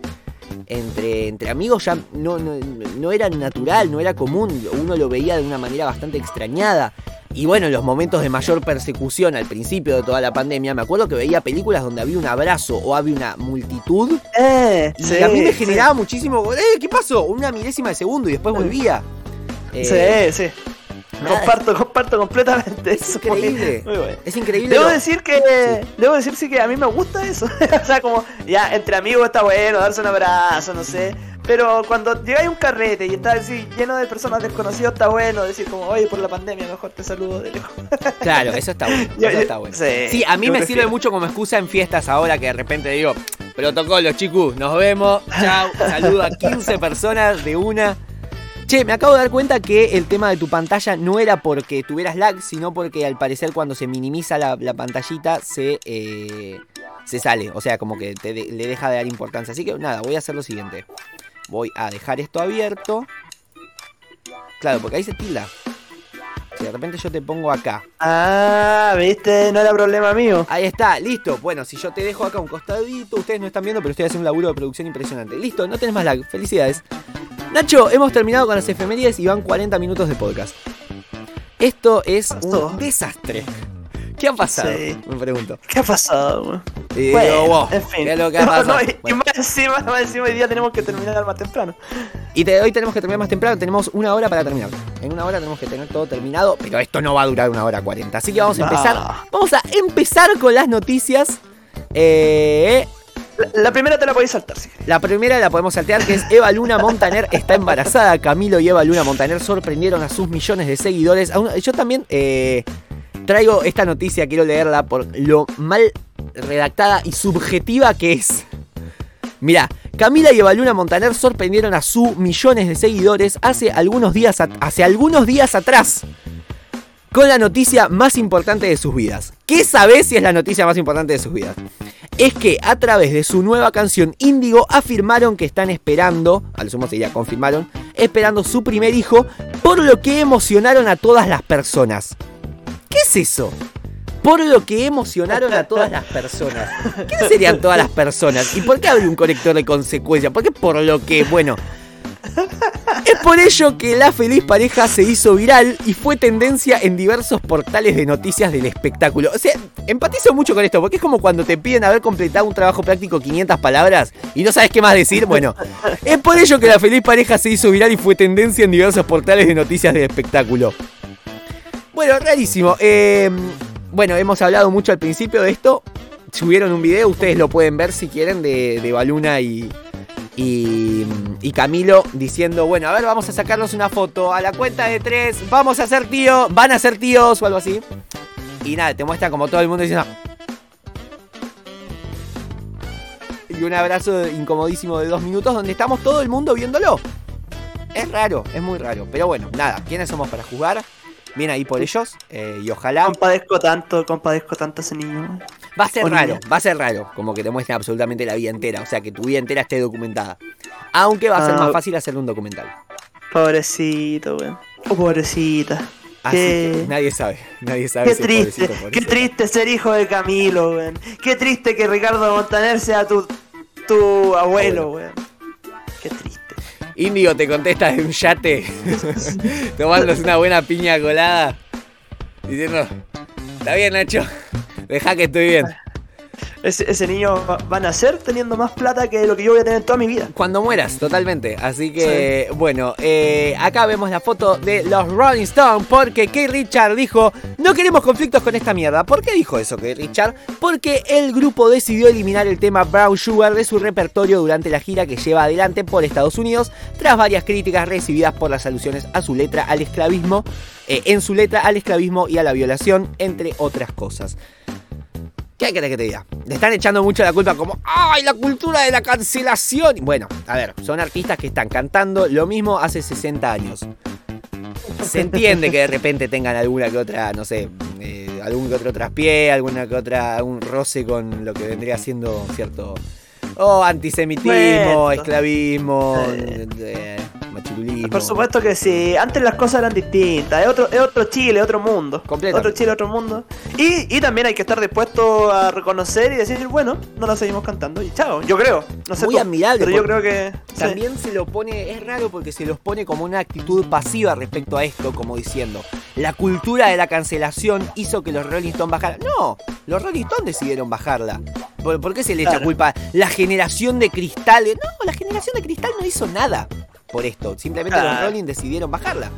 entre, entre amigos ya no, no, no era natural, no era común, uno lo veía de una manera bastante extrañada. Y bueno, en los momentos de mayor persecución al principio de toda la pandemia, me acuerdo que veía películas donde había un abrazo o había una multitud Eh, y sí, a mí me sí. generaba muchísimo, ¡eh, qué pasó! Una milésima de segundo y después volvía. Eh, Sí, sí. Comparto, comparto completamente. Es. Muy- increíble. Muy bueno. Es increíble. Debo lo- decir que debo decir sí que a mí me gusta eso. o sea, como ya entre amigos está bueno darse un abrazo, no sé. Pero cuando llegáis a un carrete y está así lleno de personas desconocidas, está bueno decir como, oye, por la pandemia mejor te saludo de lejos. Claro, eso está bueno. Yo- eso yo- está bueno. sí, Sí, a mí me prefiero. sirve mucho como excusa en fiestas ahora que de repente digo, protocolo, chicos, nos vemos, chao, saludo a 15 personas de una. Che, me acabo de dar cuenta que el tema de tu pantalla no era porque tuvieras lag, sino porque al parecer cuando se minimiza la, la pantallita se, eh, se sale. O sea, como que te de- le deja de dar importancia. Así que nada, voy a hacer lo siguiente. Voy a dejar esto abierto. Claro, porque ahí se tilda. Si de repente yo te pongo acá. Ah, viste, no era problema mío. Ahí está, listo. Bueno, si yo te dejo acá un costadito, ustedes no están viendo, pero estoy haciendo un laburo de producción impresionante. Listo, no tenés más lag. Felicidades. Nacho, hemos terminado con las efemérides y van 40 minutos de podcast. Esto es Pasó. un desastre. ¿Qué ha pasado? Sí. Me pregunto. ¿Qué ha pasado? Y Bueno, wow, en fin. ¿qué es lo que ha No, pasado? no, y- y, Bueno. más encima, más encima hoy día tenemos que terminar más temprano. Y te- hoy tenemos que terminar más temprano, tenemos una hora para terminar. En una hora tenemos que tener todo terminado, pero esto no va a durar una hora cuarenta. Así que vamos a No. empezar. Vamos a empezar con las noticias. Eh, La, primera te la podéis saltar, sí. la primera la podemos saltear, que es Eva Luna Montaner está embarazada. Camilo y Eva Luna Montaner sorprendieron a sus millones de seguidores. Yo también eh, traigo esta noticia, quiero leerla por lo mal redactada y subjetiva que es. Mira, Camila y Evaluna Montaner sorprendieron a sus millones de seguidores hace algunos días, hace algunos días atrás con la noticia más importante de sus vidas. ¿Qué sabés si es la noticia más importante de sus vidas? Es que a través de su nueva canción Índigo afirmaron que están esperando, al sumo sería confirmaron, esperando su primer hijo, por lo que emocionaron a todas las personas. ¿Qué es eso? Por lo que emocionaron a todas las personas. ¿Qué serían todas las personas? ¿Y por qué abre un conector de consecuencia? ¿Por qué por lo que? Bueno. Es por ello que la feliz pareja se hizo viral y fue tendencia en diversos portales de noticias del espectáculo. O sea, empatizo mucho con esto, porque es como cuando te piden haber completado un trabajo práctico 500 palabras y no sabes qué más decir. Bueno, es por ello que la feliz pareja se hizo viral y fue tendencia en diversos portales de noticias del espectáculo. Bueno, rarísimo. Eh, bueno, hemos hablado mucho al principio de esto. Subieron un video, ustedes lo pueden ver si quieren, de, de Baluna y, y, y Camilo diciendo, bueno, a ver, vamos a sacarnos una foto a la cuenta de tres, vamos a ser tíos, van a ser tíos o algo así. Y nada, te muestra como todo el mundo diciendo... Y un abrazo incomodísimo de dos minutos donde estamos todo el mundo viéndolo. Es raro, es muy raro. Pero bueno, nada, ¿quiénes somos para jugar? Bien ahí por ellos. eh, y ojalá... Compadezco tanto, compadezco tanto a ese niño. Va a ser o raro, niña. va a ser raro, como que te muestren absolutamente la vida entera, o sea, que tu vida entera esté documentada. Aunque va a ser Ah. más fácil hacerle un documental. Pobrecito, weón. Oh, pobrecita. Así que nadie sabe, nadie sabe Qué si es triste, pobrecito qué triste ser hijo de Camilo, weón. Qué triste que Ricardo Montaner sea tu, tu abuelo, weón. Qué triste. Índigo te contesta de un yate, tomándose una buena piña colada, diciendo, está bien Nacho, deja que estoy bien. Ese, ese niño va, a nacer teniendo más plata que lo que yo voy a tener en toda mi vida. Cuando mueras, totalmente. Así que, bueno, eh, acá vemos la foto de los Rolling Stones porque Keith Richard dijo, no queremos conflictos con esta mierda. ¿Por qué dijo eso Keith Richard? Porque el grupo decidió eliminar el tema Brown Sugar de su repertorio durante la gira que lleva adelante por Estados Unidos, tras varias críticas recibidas por las alusiones a su letra al esclavismo, eh, en su letra al esclavismo y a la violación, entre otras cosas. ¿Qué querés que te diga? Le están echando mucho la culpa como, ¡ay, la cultura de la cancelación! Bueno, a ver, son artistas que están cantando lo mismo hace 60 años. Se entiende que de repente tengan alguna que otra, no sé, eh, algún que otro traspié, alguna que otra, un roce con lo que vendría siendo cierto... Oh, antisemitismo, Bueno. esclavismo, Eh. eh, machirulismo. Por supuesto que sí. Antes las cosas eran distintas. Es otro, es otro Chile, otro mundo. Completamente. Otro Chile, otro mundo. Y, y también hay que estar dispuesto a reconocer y decir, bueno, no la seguimos cantando y chao. Yo creo. No sé Muy tú, admirable, Pero yo porque creo que. sí. También se lo pone, es raro porque se los pone como una actitud pasiva respecto a esto, como diciendo, la cultura de la cancelación hizo que los Rolling Stones bajaran. No, los Rolling Stones decidieron bajarla. ¿Por, por qué se le echa Claro. culpa? La generación de cristales. No, la generación de cristal no hizo nada por esto. Simplemente los. Rolling decidieron bajarla.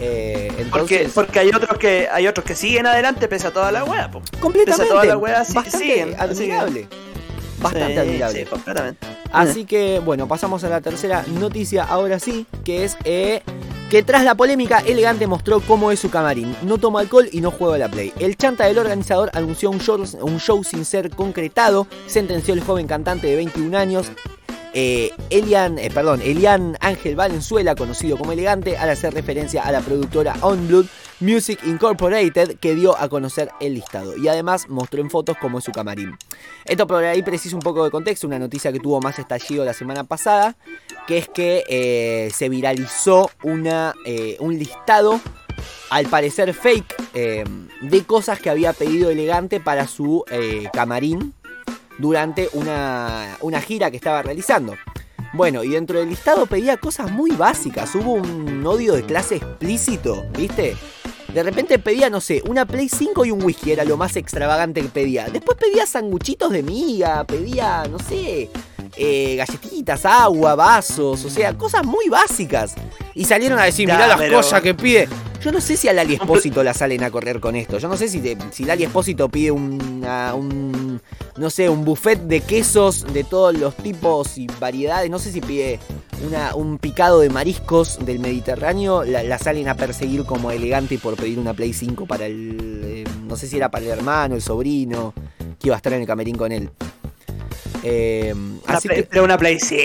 Eh, Porque, entonces, porque hay otros que hay otros que siguen adelante pese a toda la po. completamente. pese a toda la wea, sí- bastante siguen, admirable. Bastante Sí, admirable. sí, completamente. Así que, bueno, pasamos a la tercera noticia ahora sí, que es eh, que tras la polémica, Elegante mostró cómo es su camarín. No toma alcohol y no juega a la Play. El chanta del organizador anunció un show, sin ser concretado, sentenció el joven cantante de 21 años. eh, Elian, eh, perdón, Elian Ángel Valenzuela, conocido como Elegante, al hacer referencia a la productora On Blood Music Incorporated, que dio a conocer el listado. Y además mostró en fotos cómo es su camarín. Esto por ahí precisa un poco de contexto, una noticia que tuvo más estallido la semana pasada, que es que eh, se viralizó una, eh, un listado, al parecer fake, eh, de cosas que había pedido Elegante para su camarín durante una, una gira que estaba realizando. Bueno, y dentro del listado pedía cosas muy básicas, hubo un odio de clase explícito, ¿viste? De repente pedía, no sé, una Play 5 y un whisky, era lo más extravagante que pedía. Después pedía sanguchitos de miga, pedía, no sé, eh, galletitas, agua, vasos, o sea, cosas muy básicas. Y salieron a decir, mirá las pero- cosas que pide. Yo no sé si a Lali Espósito la salen a correr con esto. Yo no sé si, te- si Lali Espósito pide una- un, no sé, un buffet de quesos de todos los tipos y variedades. No sé si pide una- un picado de mariscos del Mediterráneo. La, la salen a perseguir como elegante por pedir una Play 5 para el... eh, no sé si era para el hermano, el sobrino, que iba a estar en el camerín con él. Eh, así Play- que pero una Play 5.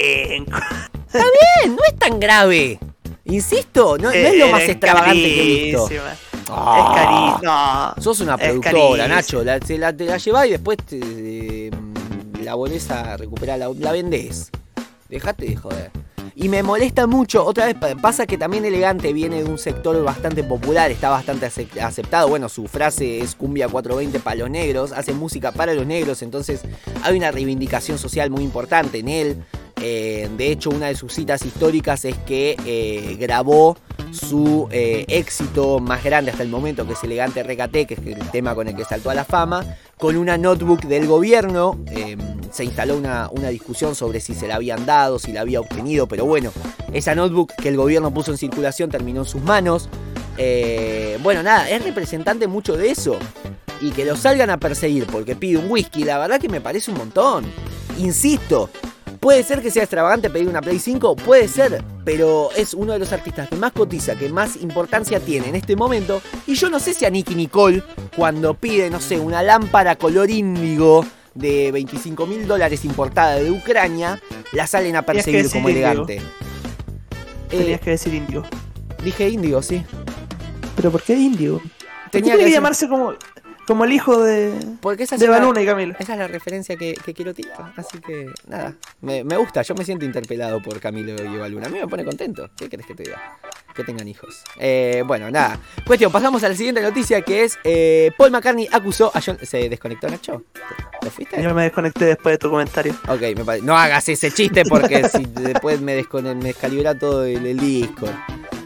eh, no es tan grave. Insisto, no, no es lo más Es extravagante que he visto. Ah. Es carísimo. No. Sos una productora. Nacho. La, te, la, te la llevás y después te, eh, la volvés a recuperar, la, la vendés. Dejate de joder. Y me molesta mucho, otra vez pa- pasa que también Elegante viene de un sector bastante popular, está bastante ace- aceptado. Bueno, su frase es cumbia 420 para los negros, hace música para los negros, entonces hay una reivindicación social muy importante en él. Eh, de hecho, una de sus citas históricas es que eh, grabó su eh, éxito más grande hasta el momento, que es Elegante Recate, que es el tema con el que saltó a la fama, con una notebook del gobierno. Eh, se instaló una, una discusión sobre si se la habían dado, si la había obtenido, pero bueno, esa notebook que el gobierno puso en circulación terminó en sus manos. Bueno, nada, es representante mucho de eso. Y que lo salgan a perseguir porque pide un whisky, la verdad que me parece un montón. Insisto, Puede ser que sea extravagante pedir una Play 5, puede ser, pero es uno de los artistas que más cotiza, que más importancia tiene en este momento. Y yo no sé si a Nicky Nicole, cuando pide, no sé, una lámpara color índigo de 25 mil dólares importada de Ucrania, la salen a perseguir como índigo. elegante. Eh, Tenías que decir indio. dije índigo, sí. ¿Pero por qué indio? Tenía que que, decir- llamarse como, como el hijo de, Porque esa de Baluna y Camilo. Esa es la referencia que, que quiero tirar. Así que, nada. Me, me gusta, yo me siento interpelado por Camilo y Evaluna. A mí me pone contento. ¿Qué querés que te diga? Que tengan hijos. Eh, bueno, nada. Cuestión, pasamos a la siguiente noticia que es: eh, Paul McCartney acusó a John. ¿Se desconectó Nacho? ¿Lo fuiste? Yo me desconecté después de tu comentario. Ok, me pare- no hagas ese chiste porque si después me, descone- me descalibra todo el, el Discord.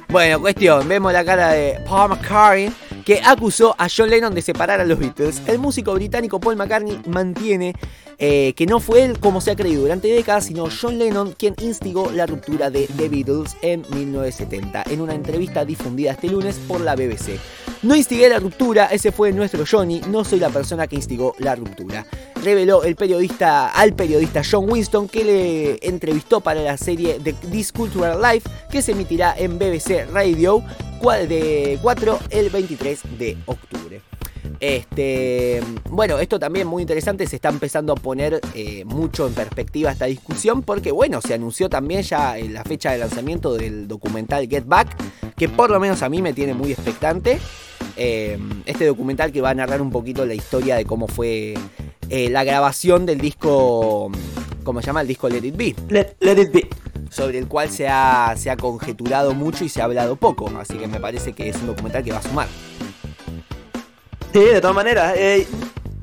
Bueno, cuestión, vemos la cara de Paul McCartney que acusó a John Lennon de separar a los Beatles. El músico británico Paul McCartney mantiene eh, que no fue él como se ha creído durante décadas, sino John Lennon quien instigó la ruptura de The Beatles en 1970, en una entrevista difundida este lunes por la BBC. No instigué la ruptura, ese fue nuestro Johnny, no soy la persona que instigó la ruptura. Reveló el periodista al periodista John Winston que le entrevistó para la serie The This Cultural Life que se emitirá en BBC Radio de 4 el 23 de octubre. Este, bueno, esto también muy interesante, se está empezando a poner eh, mucho en perspectiva esta discusión porque bueno, se anunció también ya la fecha de lanzamiento del documental Get Back, que por lo menos a mí me tiene muy expectante. Eh, este documental que va a narrar un poquito la historia de cómo fue eh, la grabación del disco, ¿cómo se llama? El disco Let It Be Let, let it be. sobre el cual se ha, se ha conjeturado mucho y se ha hablado poco. Así que me parece que es un documental que va a sumar. Sí, de todas maneras. eh,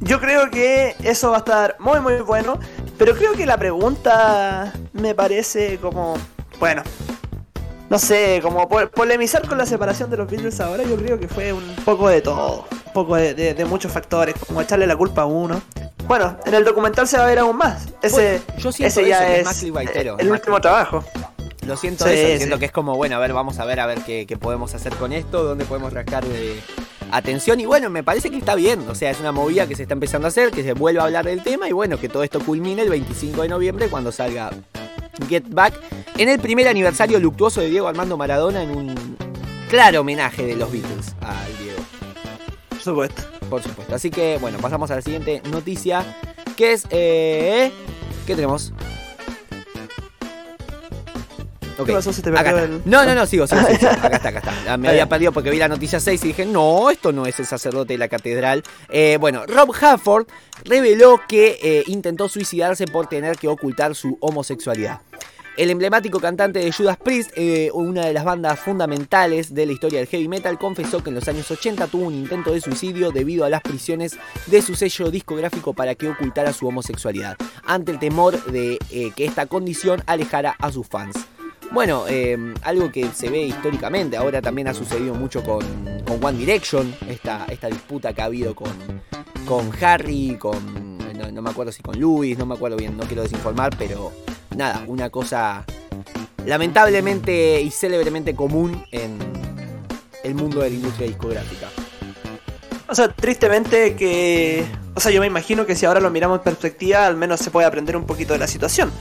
yo creo que eso va a estar muy, muy bueno. Pero creo que la pregunta me parece como. Bueno. No sé, como po- polemizar con la separación de los Beatles ahora, yo creo que fue un poco de todo. Un poco de, de- de muchos factores, como echarle la culpa a uno. Bueno, en el documental se va a ver aún más. Ese, Bueno, yo siento ese ya es clickbaitero, eh, el último trabajo. Lo siento Sí, eso, sí. siento que es como, bueno, a ver, vamos a ver a ver qué, qué podemos hacer con esto, dónde podemos rascar de atención. Y bueno, me parece que está bien. O sea, es una movida que se está empezando a hacer, que se vuelve a hablar del tema y bueno, que todo esto culmine el 25 de noviembre cuando salga Get Back en el primer aniversario luctuoso de Diego Armando Maradona en un claro homenaje de los Beatles al Diego. Por supuesto. Por supuesto. Así que, bueno, pasamos a la siguiente noticia, que es... Eh, ¿Qué tenemos? Ok. ¿Qué pasó? Se te Acá perdió está. el- No, no, no, sigo, sigo, sigo, sigo. Acá está, acá está. Ah, Me había perdido porque vi la noticia 6 y dije, no, esto no es el sacerdote de la catedral. Eh, bueno, Rob Halford reveló que eh, intentó suicidarse por tener que ocultar su homosexualidad. El emblemático cantante de Judas Priest, eh, una de las bandas fundamentales de la historia del heavy metal, confesó que en los años 80 tuvo un intento de suicidio debido a las prisiones de su sello discográfico para que ocultara su homosexualidad, ante el temor de eh, que esta condición alejara a sus fans. bueno, eh, algo que se ve históricamente, ahora también ha sucedido mucho con, con One Direction, esta, esta disputa que ha habido con, con Harry, con, no, no me acuerdo si con Louis, no me acuerdo bien, no quiero desinformar, pero nada, una cosa lamentablemente y célebremente común en el mundo de la industria discográfica. O sea, tristemente que... O sea, yo me imagino que si ahora lo miramos en perspectiva, al menos se puede aprender un poquito de la situación.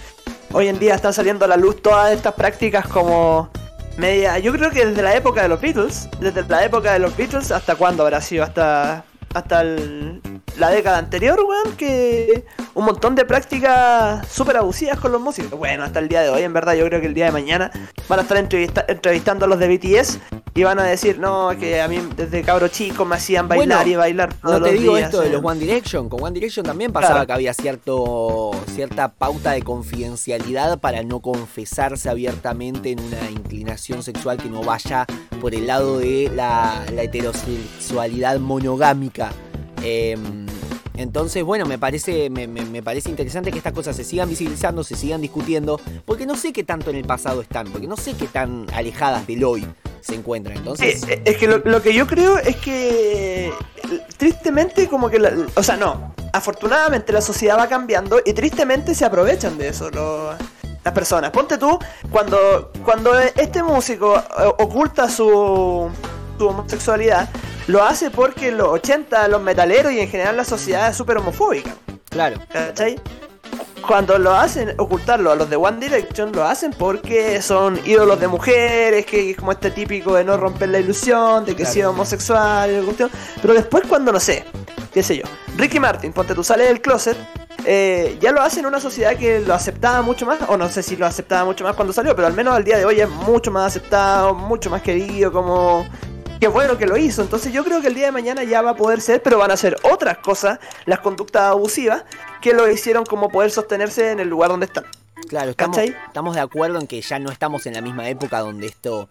Hoy en día están saliendo a la luz todas estas prácticas como media... Yo creo que desde la época de los Beatles, desde la época de los Beatles, ¿hasta cuándo habrá sido? Hasta, hasta el- la década anterior, weón, que un montón de prácticas súper abusivas con los músicos. Bueno, hasta el día de hoy, en verdad, yo creo que el día de mañana van a estar entrevista- entrevistando a los de BTS y van a decir, no, que a mí desde cabro chico me hacían bailar Bueno, y bailar todos No te los digo días, esto de los One Direction, con One Direction también pasaba Claro. que había cierto, cierta pauta de confidencialidad para no confesarse abiertamente en una inclinación sexual que no vaya por el lado de la, la heterosexualidad monogámica. Em, entonces, bueno, me parece, me, parece interesante que estas cosas se sigan visibilizando, se sigan discutiendo, porque no sé qué tanto en el pasado están, porque no sé qué tan alejadas del hoy se encuentran. Entonces, Sí, es que lo, que yo creo es que tristemente como que, la- o sea, no, afortunadamente la sociedad va cambiando y tristemente se aprovechan de eso las personas. Ponte tú, cuando, cuando este músico eh, oculta su homosexualidad, lo hace porque en los 80 los metaleros y en general la sociedad es súper homofóbica. claro. ¿Cachai? Cuando lo hacen, ocultarlo a los de One Direction, lo hacen porque son ídolos de mujeres, que es como este típico de no romper la ilusión, de que Claro. sea homosexual, cuestión. Pero después cuando, no sé, qué sé yo, Ricky Martin, ponte tú sales del closet, eh, ya lo hace en una sociedad que lo aceptaba mucho más, o no sé si lo aceptaba mucho más cuando salió, pero al menos al día de hoy es mucho más aceptado, mucho más querido, como... Qué bueno que lo hizo, entonces yo creo que el día de mañana ya va a poder ser, pero van a ser otras cosas, las conductas abusivas, que lo hicieron como poder sostenerse en el lugar donde están. Claro, estamos, ¿Cachai? estamos de acuerdo en que ya no estamos en la misma época donde esto.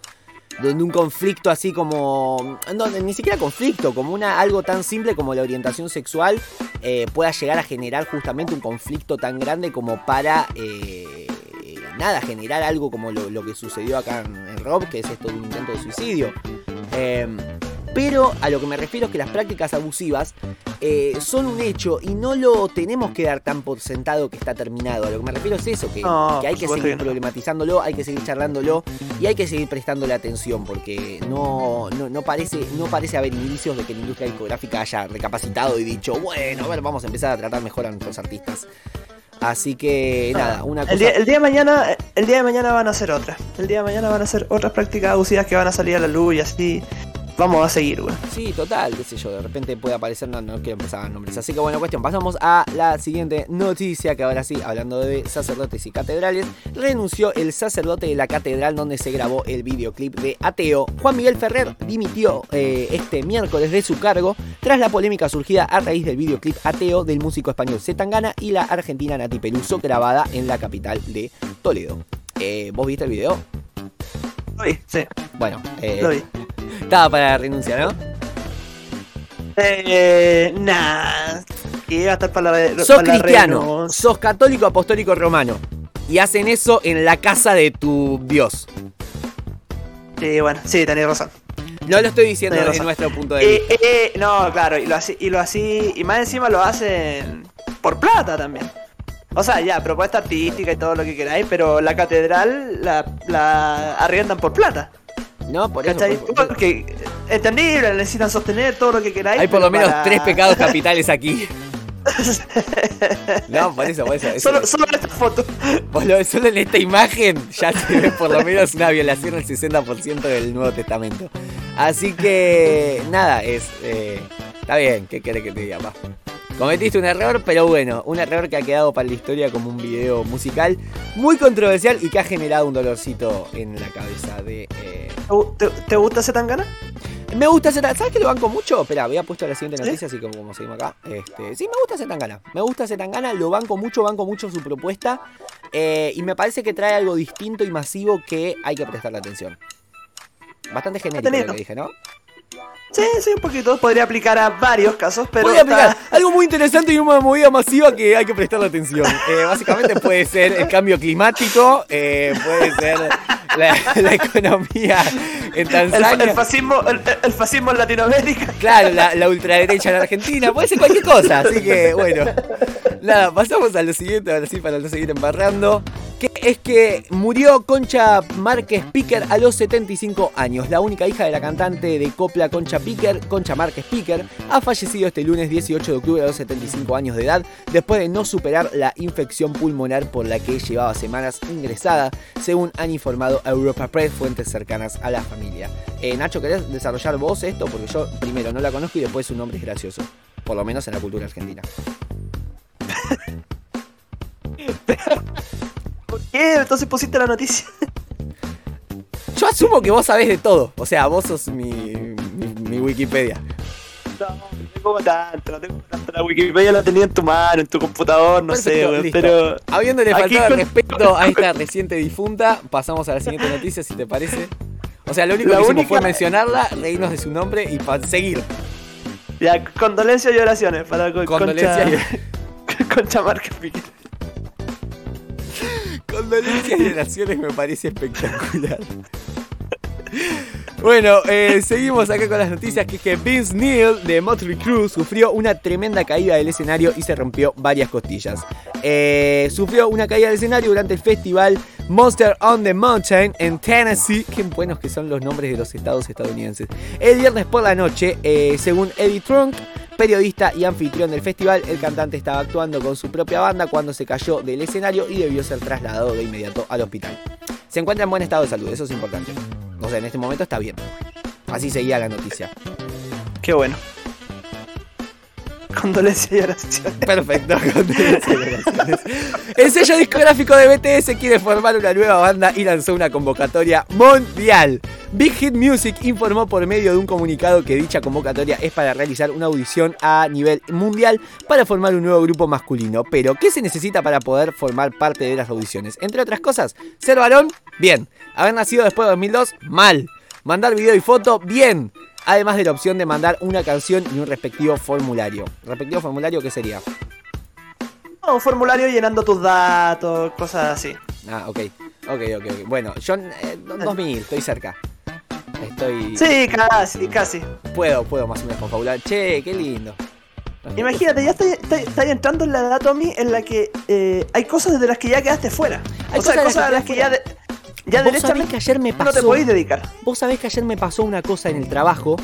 Donde un conflicto así como. No, ni siquiera conflicto, como una algo tan simple como la orientación sexual eh, pueda llegar a generar justamente un conflicto tan grande como para. eh, nada, generar algo como lo, lo que sucedió acá en, en Rob, que es esto de un intento de suicidio. Eh, pero a lo que me refiero es que las prácticas abusivas eh, son un hecho y no lo tenemos que dar tan por sentado que está terminado. A lo que me refiero es eso, que, No, que hay que seguir problematizándolo, hay que seguir charlándolo y hay que seguir prestándole atención porque no, no, no parece, no parece haber indicios de que la industria discográfica haya recapacitado y dicho, bueno, a ver, vamos a empezar a tratar mejor a nuestros artistas. Así que nada, una cosa... El día, el día de mañana, el día de mañana van a ser otras. El día de mañana van a ser otras prácticas abusivas que van a salir a la luz y así vamos a seguir, güey. Sí, total, qué sé yo, de repente puede aparecer, no, no quiero empezar a dar nombres. Así que bueno, cuestión, pasamos a la siguiente noticia, que ahora sí, hablando de sacerdotes y catedrales, renunció el sacerdote de la catedral donde se grabó el videoclip de Ateo. Juan Miguel Ferrer dimitió eh, este miércoles de su cargo tras la polémica surgida a raíz del videoclip Ateo del músico español Zetangana y la argentina Nati Peluso grabada en la capital de Toledo. Eh, ¿Vos viste el video? Lo vi, sí, Bueno, eh, lo vi. Estaba para la renuncia, ¿no? Eh, nah. Que va a estar para la sos para cristiano, sos católico apostólico romano. Y hacen eso en la casa de tu Dios. Sí, bueno, sí, tenés razón. No lo estoy diciendo Tenés desde razón. nuestro punto de Eh, vista. eh, no, claro, y lo así, y lo así, y más encima lo hacen por plata también. O sea, ya, propuesta artística y todo lo que queráis, pero la catedral la, la arriendan por plata. No, por eso. ¿Cachai? por- por- Porque entendible, necesitan sostener todo lo que queráis. hay por lo menos para- tres pecados capitales aquí. No, por eso, por eso. eso- Solo, solo esta foto. por lo- solo en esta imagen ya se ve por lo menos una violación del 60% del Nuevo Testamento. Así que, nada, es. eh, está bien, ¿qué querés que te diga, pa? Cometiste un error, pero bueno, un error que ha quedado para la historia como un video musical muy controversial y que ha generado un dolorcito en la cabeza de. eh, ¿Te, te gusta ese tangana? Me gusta Zetangana. ¿Sabes que lo banco mucho? Espera, había puesto la siguiente ¿Sí? noticia, así como, como seguimos acá. Este, sí, me gusta Zetangana. Me gusta Zetangana, lo banco mucho, banco mucho su propuesta. eh, y me parece que trae algo distinto y masivo que hay que prestarle atención. Bastante genérico lo que dije, ¿no? Sí, sí, un poquito. Podría aplicar a varios casos, pero. Voy a aplicar está- algo muy interesante y una movida masiva que hay que prestarle atención. Eh, básicamente puede ser el cambio climático, eh, puede ser la, la economía en El, Tanzania. el fascismo, el, el fascismo en Latinoamérica. Claro, la, la ultraderecha en Argentina, puede ser cualquier cosa, así que bueno. Nada, pasamos a lo siguiente, ahora sí, para no seguir embarrando. Que es que murió Concha Márquez Picker a los 75 años. La única hija de la cantante de copla Concha Picker, Concha Márquez Picker, ha fallecido este lunes 18 de octubre a los 75 años de edad, después de no superar la infección pulmonar por la que llevaba semanas ingresada, según han informado a Europa Press fuentes cercanas a la familia. Eh, Nacho, ¿querés desarrollar vos esto? Porque yo primero no la conozco y después su nombre es gracioso. Por lo menos en la cultura argentina. ¿Por qué? Entonces pusiste la noticia. Yo asumo que vos sabés de todo. O sea, vos sos mi, mi, mi Wikipedia. No, no tengo tanto, no tengo tanto. La Wikipedia la tenía en tu mano, en tu computador, no sé, Perfecto, listo. pero. Habiéndole faltado con- respeto a esta reciente difunta, pasamos a la siguiente noticia, si te parece. O sea, lo único La que hicimos única- fue mencionarla, reírnos de su nombre y seguir. Ya, condolencias y oraciones para con, Condolencias Concha, Concha Márquez Piquer. Condolencias y oraciones me parece espectacular. Bueno, eh, seguimos acá con las noticias que es que Vince Neil de Motley Crue sufrió una tremenda caída del escenario y se rompió varias costillas. Eh, sufrió una caída del escenario durante el festival Monster on the Mountain en Tennessee. Qué buenos que son los nombres de los estados estadounidenses. El viernes por la noche, eh, según Eddie Trunk, periodista y anfitrión del festival, el cantante estaba actuando con su propia banda cuando se cayó del escenario y debió ser trasladado de inmediato al hospital. Se encuentra en buen estado de salud, eso es importante. O sea, en este momento está bien. Así seguía la noticia. Qué bueno. Condolencias y oraciones. Perfecto. Congratulaciones. El sello discográfico de BTS quiere formar una nueva banda y lanzó una convocatoria mundial. Big Hit Music informó por medio de un comunicado que dicha convocatoria es para realizar una audición a nivel mundial para formar un nuevo grupo masculino. Pero, ¿qué se necesita para poder formar parte de las audiciones? Entre otras cosas, ser varón, bien. Haber nacido después de 2002, mal. Mandar video y foto, bien. Además de la opción de mandar una canción y un respectivo formulario. ¿Respectivo formulario qué sería? Un formulario llenando tus datos, cosas así. Ah, ok. Ok, ok, ok. Bueno, yo eh, 2000, estoy cerca. Estoy. Sí, casi, casi. Puedo, puedo más o menos confabular. Che, qué lindo. Imagínate, ya estás estás- estás entrando en la edad, Tommy, en la que eh, hay cosas de las que ya quedaste fuera. Hay o sea, cosas cosas de las que ya, de- ya Vos sabés que ayer me no te pasó. podéis dedicar. Vos sabés que ayer me pasó una cosa en el trabajo,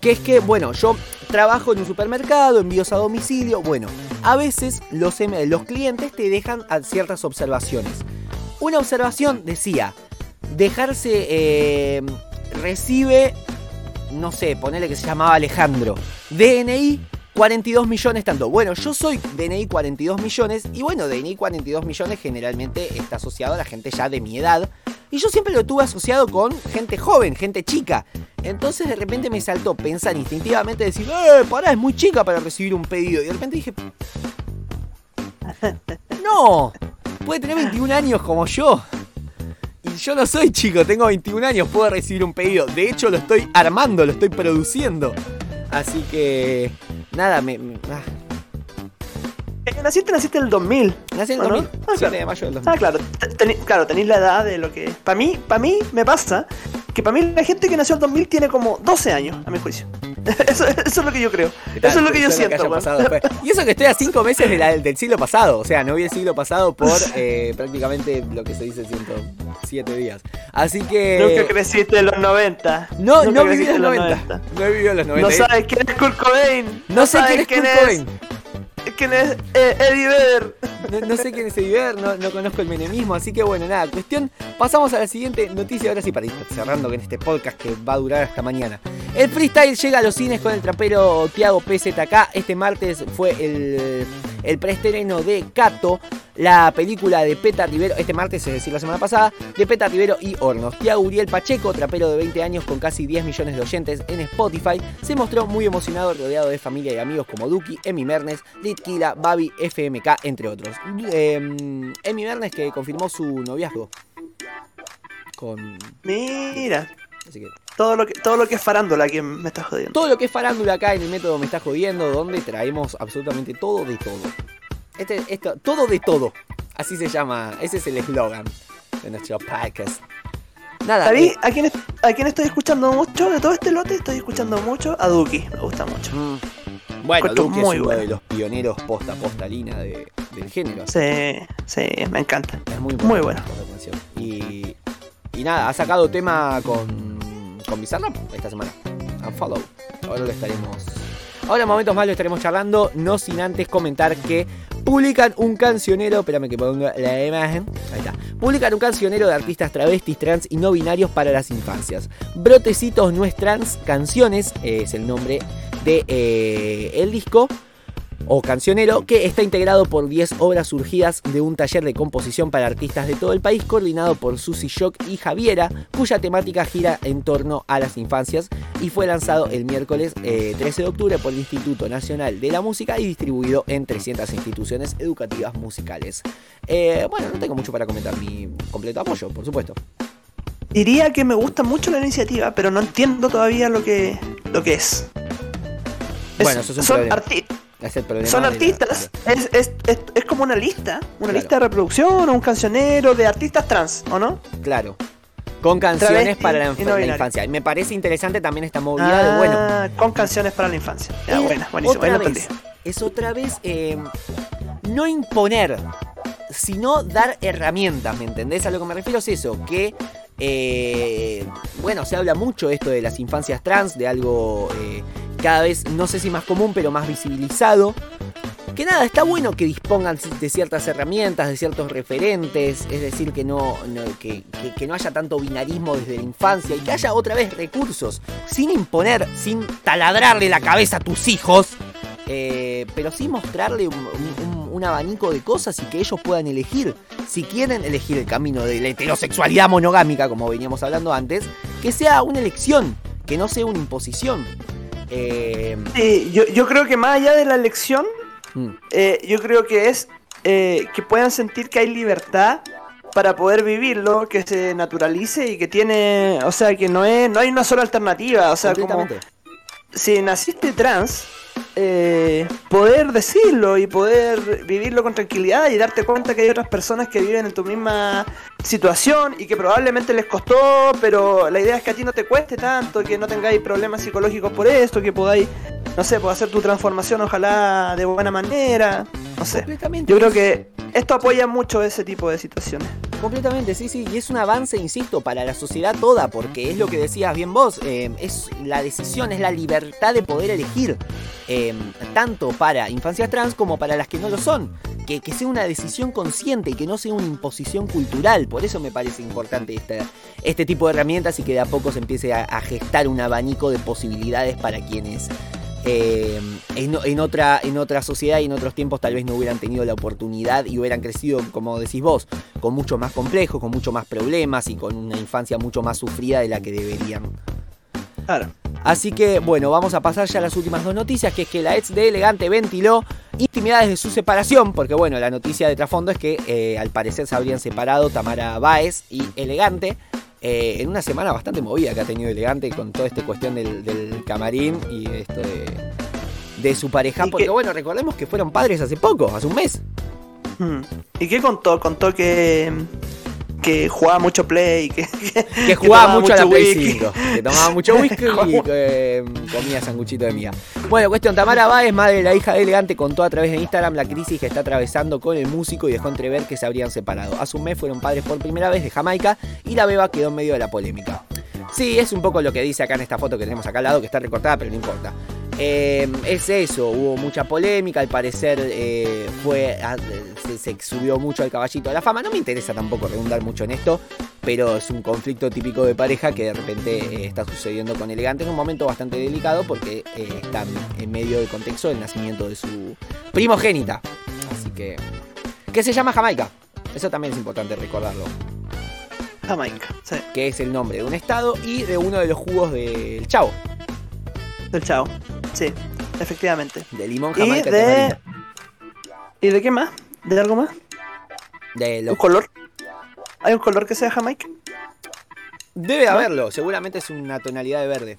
que es que, bueno, yo trabajo en un supermercado, envíos a domicilio, bueno, a veces los, em- los clientes te dejan a ciertas observaciones. Una observación decía, dejarse, eh, recibe, no sé, ponele que se llamaba Alejandro, DNI 42 millones tanto. Bueno, yo soy DNI 42 millones y bueno, DNI 42 millones generalmente está asociado a la gente ya de mi edad. Y yo siempre lo tuve asociado con gente joven, gente chica. Entonces de repente me saltó pensar instintivamente decir, eh, pará, es muy chica para recibir un pedido. Y de repente dije, no, puede tener 21 años como yo. Y yo no soy chico, tengo 21 años, puedo recibir un pedido. De hecho, lo estoy armando, lo estoy produciendo. Así que, nada, me... ah, Eh, Naciste, naciste en el 2000. nací en el ¿o no? 2000, Ah, 7 claro. de mayo del 2000. Ah, claro, teni- claro, tenéis la edad de lo que. Para mí, para mí me pasa que para mí la gente que nació en el 2000 tiene como 12 años, a mi juicio. Eso, eso es lo que yo creo. Eso es lo que yo siento, después. Y eso que estoy a 5 meses de la- del siglo pasado. O sea, no vi el siglo pasado por eh, prácticamente lo que se dice 107 días. Así que... Nunca creciste en los 90. No, Nunca no viví en los 90. No he vivido en los 90. No sabes quién es Kurt Cobain. No sé quién sabes es Kurt Cobain. ¿Quién es eh, Eddie? No, sé quién es Ediver, no, no conozco el menemismo, así que bueno, nada, cuestión. Pasamos a la siguiente noticia, ahora sí para ir cerrando con este podcast que va a durar hasta mañana. El freestyle llega a los cines con el trapero Tiago PZK. Este martes fue el, el preestreno de Cato, la película de Peta Rivero, este martes, es decir, la semana pasada, de Peta Rivero y Hornos. Tiago Uriel Pacheco, trapero de 20 años con casi 10 millones de oyentes en Spotify, se mostró muy emocionado rodeado de familia y amigos como Duki, Emi Mernes, Litkila, Babi, FMK, entre otros. Eh, Emi Mernes que confirmó su noviazgo con... Mira, Así que todo lo que, todo lo que es farándula que me está jodiendo. todo lo que es farándula acá en el método me está jodiendo, donde traemos absolutamente todo de todo. Este, esto, todo de todo. Así se llama, ese es el eslogan de nuestro podcast. nada. ¿Sabí? eh, ¿A quién, ¿A quién estoy escuchando mucho? De todo este lote estoy escuchando mucho a Duki. Me gusta mucho. mm, bueno, Duque muy es uno bueno. de los pioneros posta postalina de, del género. Sí, sí, me encanta. Es muy, Muy canción. Y, y nada, ha sacado tema con, con Bizarrap esta semana. Unfollow. Ahora lo estaremos. Ahora en momentos más lo estaremos charlando. No sin antes comentar que publican un cancionero. Espérame que ponga la imagen. Ahí está. Publican un cancionero de artistas travestis, trans y no binarios para las infancias. Brotecitos no es trans, canciones eh, es el nombre de eh, el disco o cancionero que está integrado por 10 obras surgidas de un taller de composición para artistas de todo el país coordinado por Susi Shock y Javiera, cuya temática gira en torno a las infancias y fue lanzado el miércoles eh, 13 de octubre por el Instituto Nacional de la Música y distribuido en 300 instituciones educativas musicales. Eh, bueno, no tengo mucho para comentar, mi completo apoyo, por supuesto. Diría que me gusta mucho la iniciativa, pero no entiendo todavía lo que, lo que es. Es- Bueno, eso es un son, Es el problema son la- artistas, es, es, es, es como una lista, una Claro. lista de reproducción o un cancionero de artistas trans, ¿o no? Claro. Con canciones Travesti para la, no la infancia. Me parece interesante también esta movida de, bueno, Ah, con canciones para la infancia. Ya, buena, buenísimo, Otra vez, es otra vez eh, no imponer, sino dar herramientas, ¿me entendés? A lo que me refiero es eso, que, eh, bueno, se habla mucho esto de las infancias trans, de algo eh, cada vez, no sé si más común, pero más visibilizado. Que nada, está bueno que dispongan de ciertas herramientas, de ciertos referentes, es decir, que no, que, no haya tanto binarismo desde la infancia y que haya otra vez recursos, sin imponer, sin taladrarle la cabeza a tus hijos, eh, pero sí mostrarle un- un abanico de cosas y que ellos puedan elegir, si quieren elegir el camino de la heterosexualidad monogámica, como veníamos hablando antes, que sea una elección, que no sea una imposición. Eh, Sí, yo, yo creo que más allá de la elección, mm, eh, yo creo que es eh, que puedan sentir que hay libertad para poder vivirlo, que se naturalice y que tiene, o sea, que no es, no hay una sola alternativa, o sea, como si naciste trans, eh, poder decirlo y poder vivirlo con tranquilidad y darte cuenta que hay otras personas que viven en tu misma situación y que probablemente les costó, pero la idea es que a ti no te cueste tanto, que no tengáis problemas psicológicos por esto, que podáis, no sé, pues hacer tu transformación ojalá de buena manera, no sé. Yo creo que esto apoya mucho ese tipo de situaciones. Completamente, sí, sí, y es un avance, insisto, para la sociedad toda, porque es lo que decías bien vos, eh, es la decisión, es la libertad de poder elegir, eh, tanto para infancias trans como para las que no lo son, que, que sea una decisión consciente y que no sea una imposición cultural, por eso me parece importante esta- este tipo de herramientas y que de a poco se empiece a gestar un abanico de posibilidades para quienes eh, en, en otra, en otra sociedad y en otros tiempos tal vez no hubieran tenido la oportunidad y hubieran crecido, como decís vos, con mucho más complejos, con mucho más problemas y con una infancia mucho más sufrida de la que deberían. Claro. Así que bueno, vamos a pasar ya a las últimas dos noticias, que es que la ex de Elegante ventiló intimidades de su separación, porque bueno, la noticia de trasfondo es que eh, al parecer se habrían separado Tamara Báez y Elegante. Eh, en una semana bastante movida que ha tenido Elegante con toda esta cuestión del, del camarín y esto de, de su pareja. Porque que- bueno, recordemos que fueron padres hace poco, hace un mes. Hmm. ¿Y qué contó? Contó que, que jugaba mucho play, que, Que jugaba mucho a la Play whisky. 5, que tomaba mucho whisky y eh, comía sanguchito de miga. Bueno, cuestión, Tamara Báez, madre de la hija de Elegante, contó a través de Instagram la crisis que está atravesando con el músico y dejó entrever que se habrían separado. Hace un mes fueron padres por primera vez de Jamaica y la beba quedó en medio de la polémica. Sí, es un poco lo que dice acá en esta foto que tenemos acá al lado, que está recortada, pero no importa. Eh, es eso, hubo mucha polémica, al parecer eh, fue a- se, se subió mucho al caballito de la fama. No me interesa tampoco redundar mucho en esto, pero es un conflicto típico de pareja que de repente eh, está sucediendo con Elegante en un momento bastante delicado porque eh, está en- en medio del contexto del nacimiento de su primogénita. Así que... que se llama Jamaica. Eso también es importante recordarlo. Jamaica, sí, Que es el nombre de un estado y de uno de los jugos del chavo. del chavo. Sí, efectivamente. De limón, Jamaica y de. ¿Y de qué más? ¿De algo más? De ¿Un color? ¿Hay un color que sea Jamaica? Debe haberlo, seguramente es una tonalidad de verde.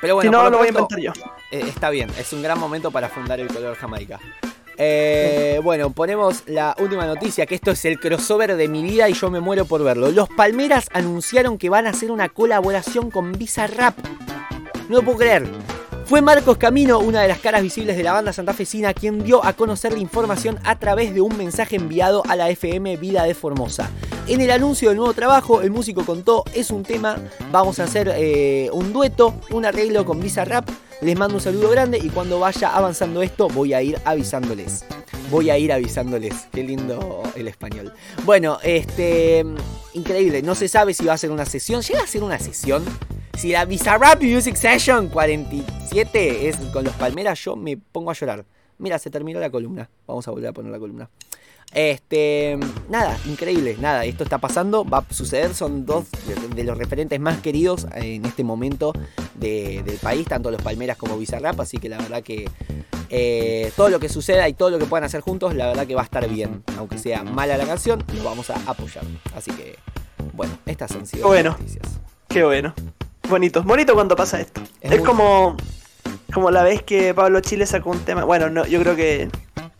Pero bueno, si no, lo voy a inventar yo. eh, está bien, es un gran momento para fundar el color Jamaica. Eh, bueno, ponemos la última noticia, que esto es el crossover de mi vida y yo me muero por verlo. Los Palmeras anunciaron que van a hacer una colaboración con Bizarrap. No lo puedo creer. Fue Marcos Camino, una de las caras visibles de la banda santafesina, quien dio a conocer la información a través de un mensaje enviado a la FM Vida de Formosa. En el anuncio del nuevo trabajo, el músico contó, es un tema, vamos a hacer eh, un dueto, un arreglo con Bizarrap. Les mando un saludo grande y cuando vaya avanzando esto voy a ir avisándoles. Voy a ir avisándoles. Qué lindo el español. Bueno, este... Increíble. No se sabe si va a ser una sesión. ¿Llega a ser una sesión? Si la Bizarrap Music Session 47 es con los Palmeras, yo me pongo a llorar. Mira, se terminó la columna. Vamos a volver a poner la columna. Este, nada, increíble, nada, esto está pasando, va a suceder, son dos de, los referentes más queridos en este momento de- del país, tanto los Palmeras como Bizarrap, así que la verdad que eh, todo lo que suceda y todo lo que puedan hacer juntos, la verdad que va a estar bien, aunque sea mala la canción, lo vamos a apoyar. Así que, bueno, estas han sido Bueno. las noticias. Qué bueno. Bonito. Bonito cuando pasa esto. Es como. Como la vez que Pablo Chile sacó un tema. Bueno, no, yo creo que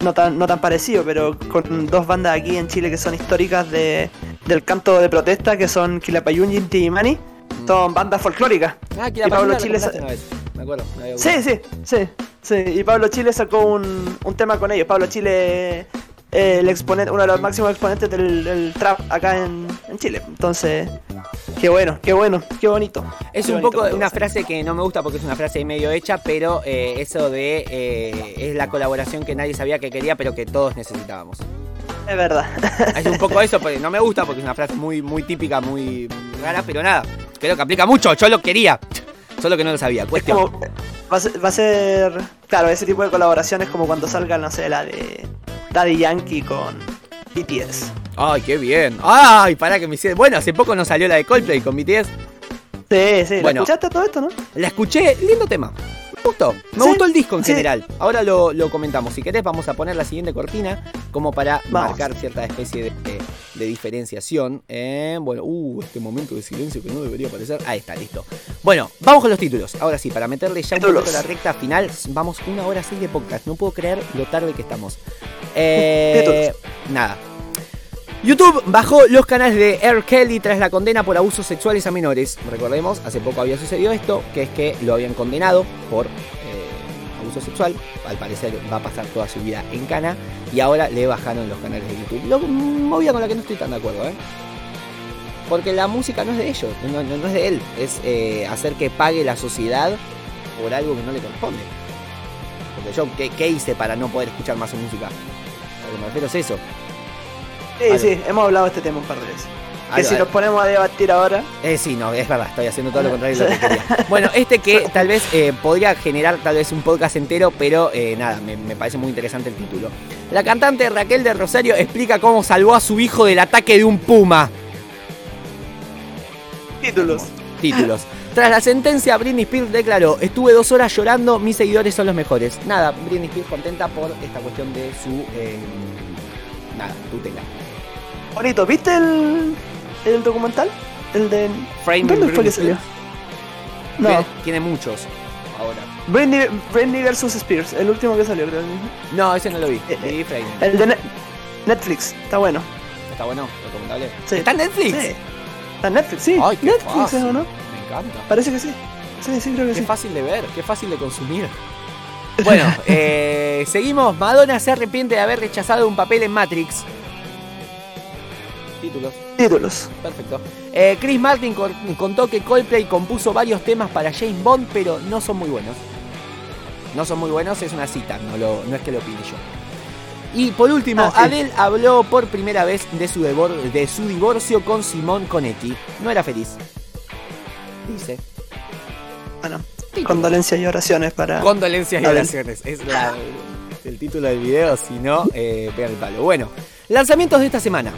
no tan, no tan parecido, pero con dos bandas aquí en Chile que son históricas de, del canto de protesta, que son Quilapayún y Inti Mani. Son bandas folclóricas. Ah, Y Pablo Chile Chile sa- una vez, me acuerdo. me había Sí, sí, sí, sí. Y Pablo Chile sacó un, un tema con ellos. Pablo Chile, eh, el exponente, uno de los máximos exponentes del, del trap acá en, en Chile. Entonces, qué bueno, qué bueno, qué bonito. Es Qué un bonito poco una frase que no me gusta porque es una frase medio hecha, pero eh, eso de eh, es la colaboración que nadie sabía que quería, pero que todos necesitábamos. Es verdad. Es un poco eso, porque no me gusta porque es una frase muy, muy típica, muy rara, pero nada. Creo que aplica mucho, yo lo quería. Solo que no lo sabía. Cuestión. Como, va, a ser, va a ser- claro, ese tipo de colaboraciones como cuando salga, no sé, la de Daddy Yankee con BTS. Ay, qué bien. Ay, para que me hiciera. Bueno, hace poco nos salió la de Coldplay con BTS. Sí, sí, ¿la Bueno. escuchaste todo esto, no? La escuché, lindo tema. Me gustó. Me Sí, gustó el disco en sí. general. Ahora lo, lo comentamos. Si querés, vamos a poner la siguiente cortina como para Vamos. marcar cierta especie de, de- de diferenciación. Eh, bueno, uh, este momento de silencio que no debería aparecer. Ahí está, listo. Bueno, vamos con los títulos. Ahora sí, para meterle ya un Títulos. poquito la recta final, vamos una hora así de podcast. No puedo creer lo tarde que estamos. Eh, nada. YouTube bajó los canales de R. Kelly tras la condena por abusos sexuales a menores. Recordemos, hace poco había sucedido esto, que es que lo habían condenado por abuso sexual. Al parecer va a pasar toda su vida en cana. Y ahora le bajaron los canales de YouTube. Lo, movida con la que no estoy tan de acuerdo, ¿eh? Porque la música no es de ellos, no, no- no es de él. Es eh, hacer que pague la sociedad por algo que no le corresponde. Porque yo, ¿qué, qué hice para no poder escuchar más su música? A lo que me refiero es eso. Sí, Vale. sí, hemos hablado de este tema un par de veces. Que si nos ponemos a debatir ahora, Eh, sí, no, es verdad, estoy haciendo todo lo contrario de lo que quería. Bueno, este que tal vez eh, podría generar tal vez un podcast entero, pero eh, nada, me, me parece muy interesante el título. La cantante Raquel de Rosario explica cómo salvó a su hijo del ataque de un puma. títulos. Títulos. Tras la sentencia, Britney Spears declaró, estuve dos horas llorando, mis seguidores son los mejores. Nada, Britney Spears contenta por esta cuestión de su... eh, nada, tutela. Bonito, ¿viste el, el documental? El de... Frame ¿Dónde with fue que Britney salió? No, Tiene, tiene muchos ahora. Britney, Britney vs. Spears, el último que salió, creo. No, ese no lo vi. Eh, Vi Frame. El de Ne- Netflix, está bueno. Está bueno, recomendable. Sí. ¿Está en Netflix? Sí. Está en Netflix, sí. Ay, qué Netflix, fácil. ¿eh, o no? Me encanta. Parece que sí. Sí, sí, creo que Qué sí. fácil de ver, qué fácil de consumir. Bueno, eh, seguimos. Madonna se arrepiente de haber rechazado un papel en Matrix. Títulos, Títulos. perfecto. Eh, Chris Martin contó que Coldplay compuso varios temas para James Bond, pero no son muy buenos. No son muy buenos, es una cita, no, lo, no es que lo pide yo. Y por último, Ah, sí. Adele habló por primera vez de su, de su divorcio con Simón Conetti. No era feliz. Dice. Bueno, Títulos. condolencias y oraciones para. Condolencias y Adele. oraciones. Es la- el título del video, si no, eh, pega el palo. Bueno, lanzamientos de esta semana.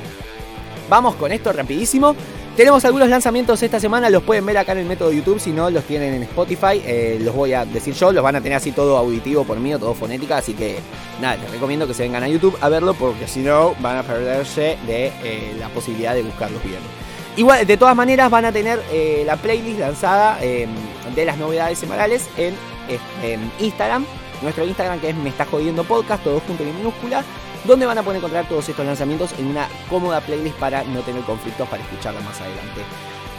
Vamos con esto rapidísimo. Tenemos algunos lanzamientos esta semana, los pueden ver acá en el método YouTube, si no los tienen en Spotify, eh, los voy a decir yo, los van a tener así todo auditivo por mí todo fonética, así que nada, les recomiendo que se vengan a YouTube a verlo porque si no van a perderse de eh, la posibilidad de buscarlos bien. Igual, de todas maneras van a tener eh, la playlist lanzada eh, de las novedades semanales en, eh, en Instagram nuestro Instagram que es Me Está Jodiendo Podcast, todo junto en minúscula, donde van a poder encontrar todos estos lanzamientos en una cómoda playlist para no tener conflictos para escucharla más adelante.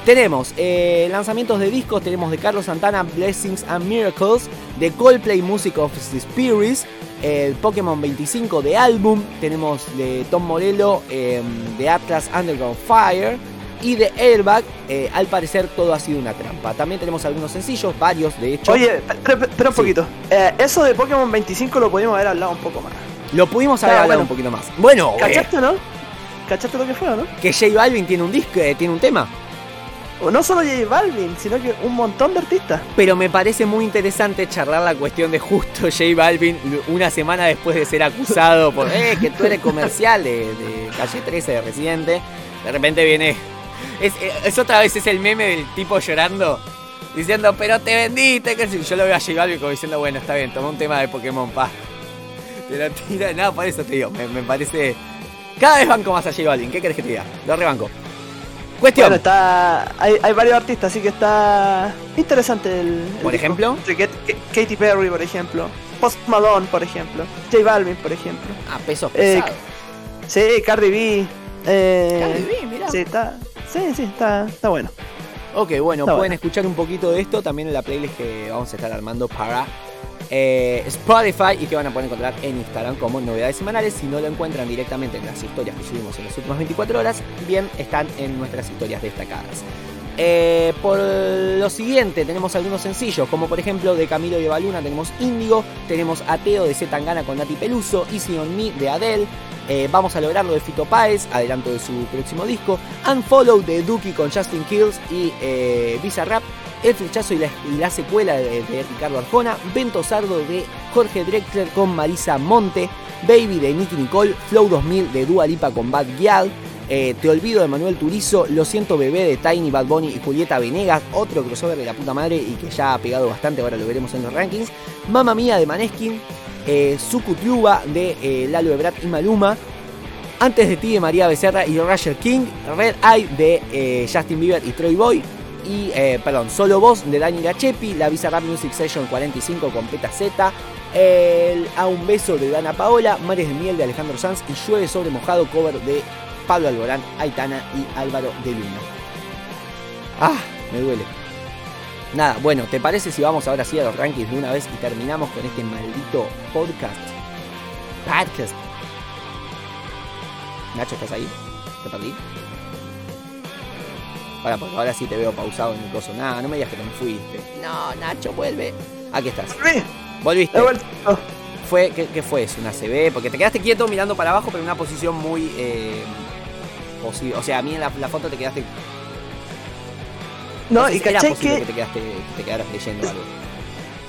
Tenemos eh, lanzamientos de discos, tenemos de Carlos Santana, Blessings and Miracles, de Coldplay Music of the Spirits, el Pokémon 25 de álbum, tenemos de Tom Morello, eh, de Atlas Underground Fire y de Airbag. eh, al parecer todo ha sido una trampa. También tenemos algunos sencillos, varios de hecho. Oye, espera, un Sí. poquito. Eh, eso de Pokémon 25 lo podíamos haber hablado un poco más. Lo pudimos haber hablado bueno. un poquito más. Bueno, eh, ¿Cachaste, no? ¿Cachaste lo que fue, no? que J Balvin tiene un disco, eh, tiene un tema. O no solo J Balvin, sino que un montón de artistas. Pero me parece muy interesante charlar la cuestión de justo J Balvin una semana después de ser acusado por eh, que tú eres comercial de, de calle 13 de Residente. De repente viene. Es, es otra vez es el meme del tipo llorando. Diciendo, pero te vendiste. Yo lo veo a J Balvin como diciendo, bueno, está bien, toma un tema de Pokémon, pa. Te lo tira, nada, por eso te digo, me, me parece. Cada vez banco más a J Balvin, ¿qué querés que te diga? Lo rebanco. Cuestión. Bueno, está. Hay, hay varios artistas, así que está interesante el. el Por ejemplo. Katy Perry, por ejemplo. Post Malone, por ejemplo. J Balvin, por ejemplo. a pesos Eh. Sí, Cardi B. Eh, Cardi B, mirá. Sí, está. Sí, sí, está, está bueno. Ok, bueno, pueden bueno. escuchar un poquito de esto también en la playlist que vamos a estar armando para eh, Spotify y que van a poder encontrar en Instagram como novedades semanales. Si no lo encuentran directamente en las historias que subimos en las últimas 24 horas, bien están en nuestras historias destacadas. Eh, por lo siguiente, tenemos algunos sencillos, como por ejemplo de Camilo y Baluna tenemos Índigo, tenemos Ateo de Z Tangana con Nati Peluso, Easy on Me de Adele, eh, Vamos a lograrlo de Fito Páez, adelanto de su próximo disco, Unfollow de Duki con Justin Kills y eh, Visa Rap, El Flechazo y la, y la secuela de, Ricardo Arjona, Vento Sardo de Jorge Drexler con Marisa Monte, Baby de Nicky Nicole, Flow 2000 de Dua Lipa con Bad Gyal, eh, Te olvido de Manuel Turizo, Lo siento bebé de Tiny, Bad Bunny y Julieta Venegas, otro crossover de la puta madre y que ya ha pegado bastante, ahora lo veremos en los rankings. Mamma Mía de Maneskin, eh, Sucutiuba de eh, Lalo Ebrat y Maluma. Antes de ti de María Becerra y Roger King, Red Eye de eh, Justin Bieber y Troy Boy. Y, eh, perdón, Solo Voz de Dani Gachepi, la Bizarrap Music Session 45 con Peta Z, el A un beso de Dana Paola, Mares de Miel de Alejandro Sanz y Llueve sobre mojado cover de Pablo Alborán, Aitana y Álvaro de Luna. Ah, me duele. Nada, bueno, ¿te parece si vamos ahora sí a los rankings de una vez y terminamos con este maldito podcast? Podcast. Nacho, ¿estás ahí? ¿Te perdí? Para, porque ahora sí te veo pausado en el coso. Nada, no me digas que te me fuiste. No, Nacho, vuelve. Aquí estás. Sí, Volviste. Fue, ¿qué, qué fue eso? ¿Una CB? Porque te quedaste quieto mirando para abajo, pero en una posición muy... Eh, posi- o sea, a mí en la, la foto te quedaste... No, sé y posible que, que te, quedaste, que te quedaras leyendo algo.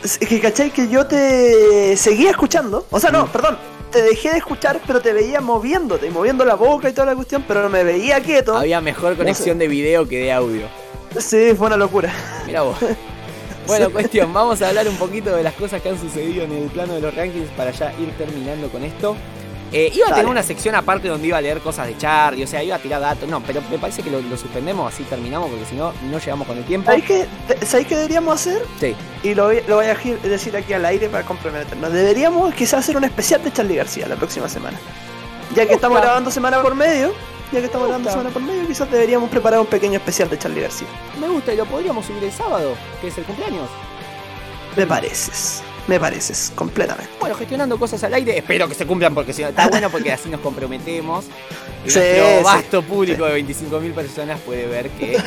es que cachai que yo te seguía escuchando. O sea, no, Mm. perdón. Te dejé de escuchar, pero te veía moviéndote, moviendo la boca y toda la cuestión, pero no me veía quieto. Había mejor conexión de video que de audio. Sí, fue una locura. Mira vos. Bueno, cuestión, vamos a hablar un poquito de las cosas que han sucedido en el plano de los rankings para ya ir terminando con esto. Eh, iba a tener una sección aparte donde iba a leer cosas de Charlie, o sea, iba a tirar datos. No, pero me parece que lo, lo suspendemos, así terminamos, porque si no, no llegamos con el tiempo. ¿Sabéis qué, ¿sabéis qué deberíamos hacer? Sí. Y lo, voy- lo voy a decir aquí al aire para comprometernos. Deberíamos quizás hacer un especial de Charlie García la próxima semana. Ya que estamos grabando semana por medio, ya que estamos grabando semana por medio, quizás deberíamos preparar un pequeño especial de Charlie García. Me gusta y lo podríamos subir el sábado, que es el cumpleaños. Me pareces, me pareces, completamente. Bueno, gestionando cosas al aire, espero que se cumplan porque si no, está bueno porque así nos comprometemos. Sí, sí, vasto público de 25.000 personas puede ver que eh,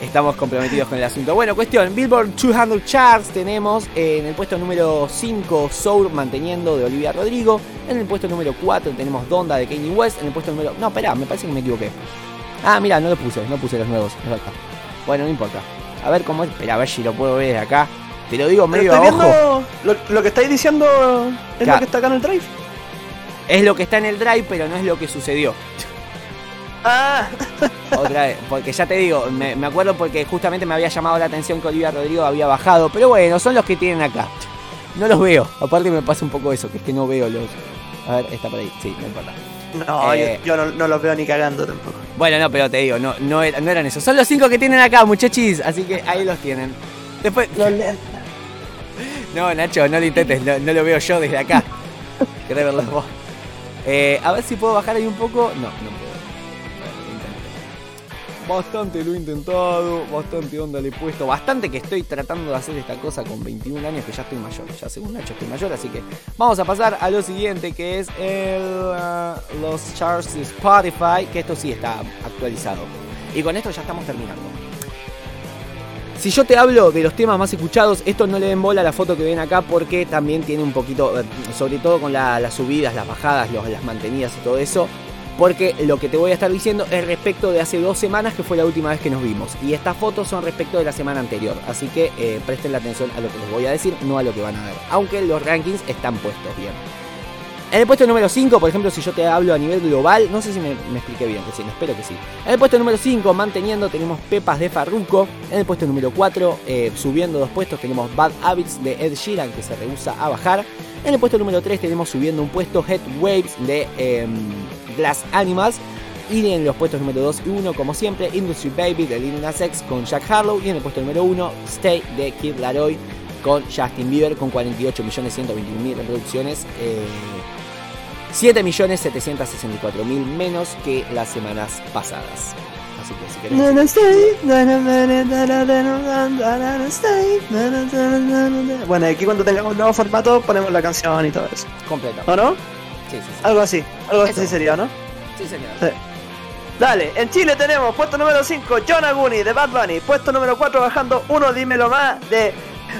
estamos comprometidos con el asunto. Bueno, cuestión, Billboard 200 Charts tenemos eh, en el puesto número 5 Soul manteniendo de Olivia Rodrigo, en el puesto número 4 tenemos Donda de Kanye West, en el puesto número... No, espera, me parece que me equivoqué. Ah, mira, no lo puse, no puse los nuevos, es. Bueno, no importa. A ver cómo es, espera, a ver si lo puedo ver de acá. Te lo digo medio a ojo. lo, lo que estáis diciendo es lo que está acá en el drive. Es lo que está en el drive, pero no es lo que sucedió. Ah, Otra vez, porque ya te digo, me, me acuerdo porque justamente me había llamado la atención que Olivia Rodrigo había bajado. Pero bueno, son los que tienen acá. No los veo. Aparte me pasa un poco eso, que es que no veo los. A ver, está por ahí. Sí, no importa. no, Eh. yo, yo no, no los veo ni cagando tampoco. Bueno, no, pero te digo, no, no, era- no eran esos. Son los cinco que tienen acá, muchachis. Así que ahí los tienen. Después, Los No, Nacho, no lo intentes, no, no lo veo yo desde acá. Querés verlo vos. Eh, a ver si puedo bajar ahí un poco. No, no puedo. Bueno. Bastante lo he intentado, bastante onda le he puesto, bastante que estoy tratando de hacer esta cosa con 21 años que ya estoy mayor, ya según Nacho estoy mayor, así que vamos a pasar a lo siguiente que es el, uh, los charts de Spotify, que esto sí está actualizado. Y con esto ya estamos terminando. Si yo te hablo de los temas más escuchados, esto no le den bola a la foto que ven acá porque también tiene un poquito, eh, sobre todo con la- las subidas, las bajadas, los- las mantenidas y todo eso. Porque lo que te voy a estar diciendo es respecto de hace dos semanas que fue la última vez que nos vimos. Y estas fotos son respecto de la semana anterior. Así que eh, presten la atención a lo que les voy a decir, no a lo que van a ver. Aunque los rankings están puestos bien. En el puesto número 5, por ejemplo, si yo te hablo a nivel global, no sé si me, expliqué bien, recién, espero que sí. En el puesto número 5, manteniendo, tenemos Pepas de Farruko. En el puesto número 4, subiendo dos puestos, tenemos Bad Habits de Ed Sheeran, que se rehúsa a bajar. En el puesto número 3 tenemos subiendo un puesto Head Waves de em, Glass Animals. Y en los puestos número 2 y 1, como siempre, Industry Baby de Lil Nas X con Jack Harlow. Y en el puesto número 1, Stay de Kid Laroi con Justin Bieber con 48.121.000 reproducciones. Eh, 7.764.000 menos que las semanas pasadas. Así que si querés... Bueno, aquí cuando tengamos un nuevo formato ponemos la canción y todo eso. Completo. ¿O no? Sí, sí. Algo así. Algo así sería, ¿no? Sí, señor. Dale, en Chile tenemos puesto número 5, John Aguni de Bad Bunny. Puesto número 4, bajando uno, dímelo más, de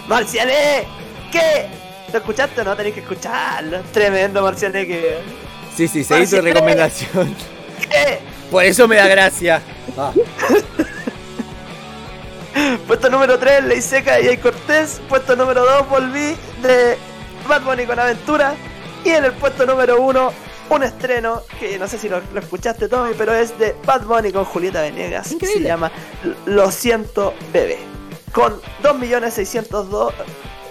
Marcialé. qué ¿Lo escuchaste o no? Tenéis que escucharlo. Tremendo Marciané que. Sí, sí, tu Marciané. recomendación. ¿Qué? Por eso me da gracia. Ah, Puesto número 3, Ley Seca de Jay Cortés. Puesto número 2, Volví de Bad Bunny con Aventura. Y en el puesto número 1, un estreno que no sé si lo, lo escuchaste, Tommy, pero es de Bad Bunny con Julieta Venegas. Increíble. Se llama Lo siento, bebé. Con 2.602.612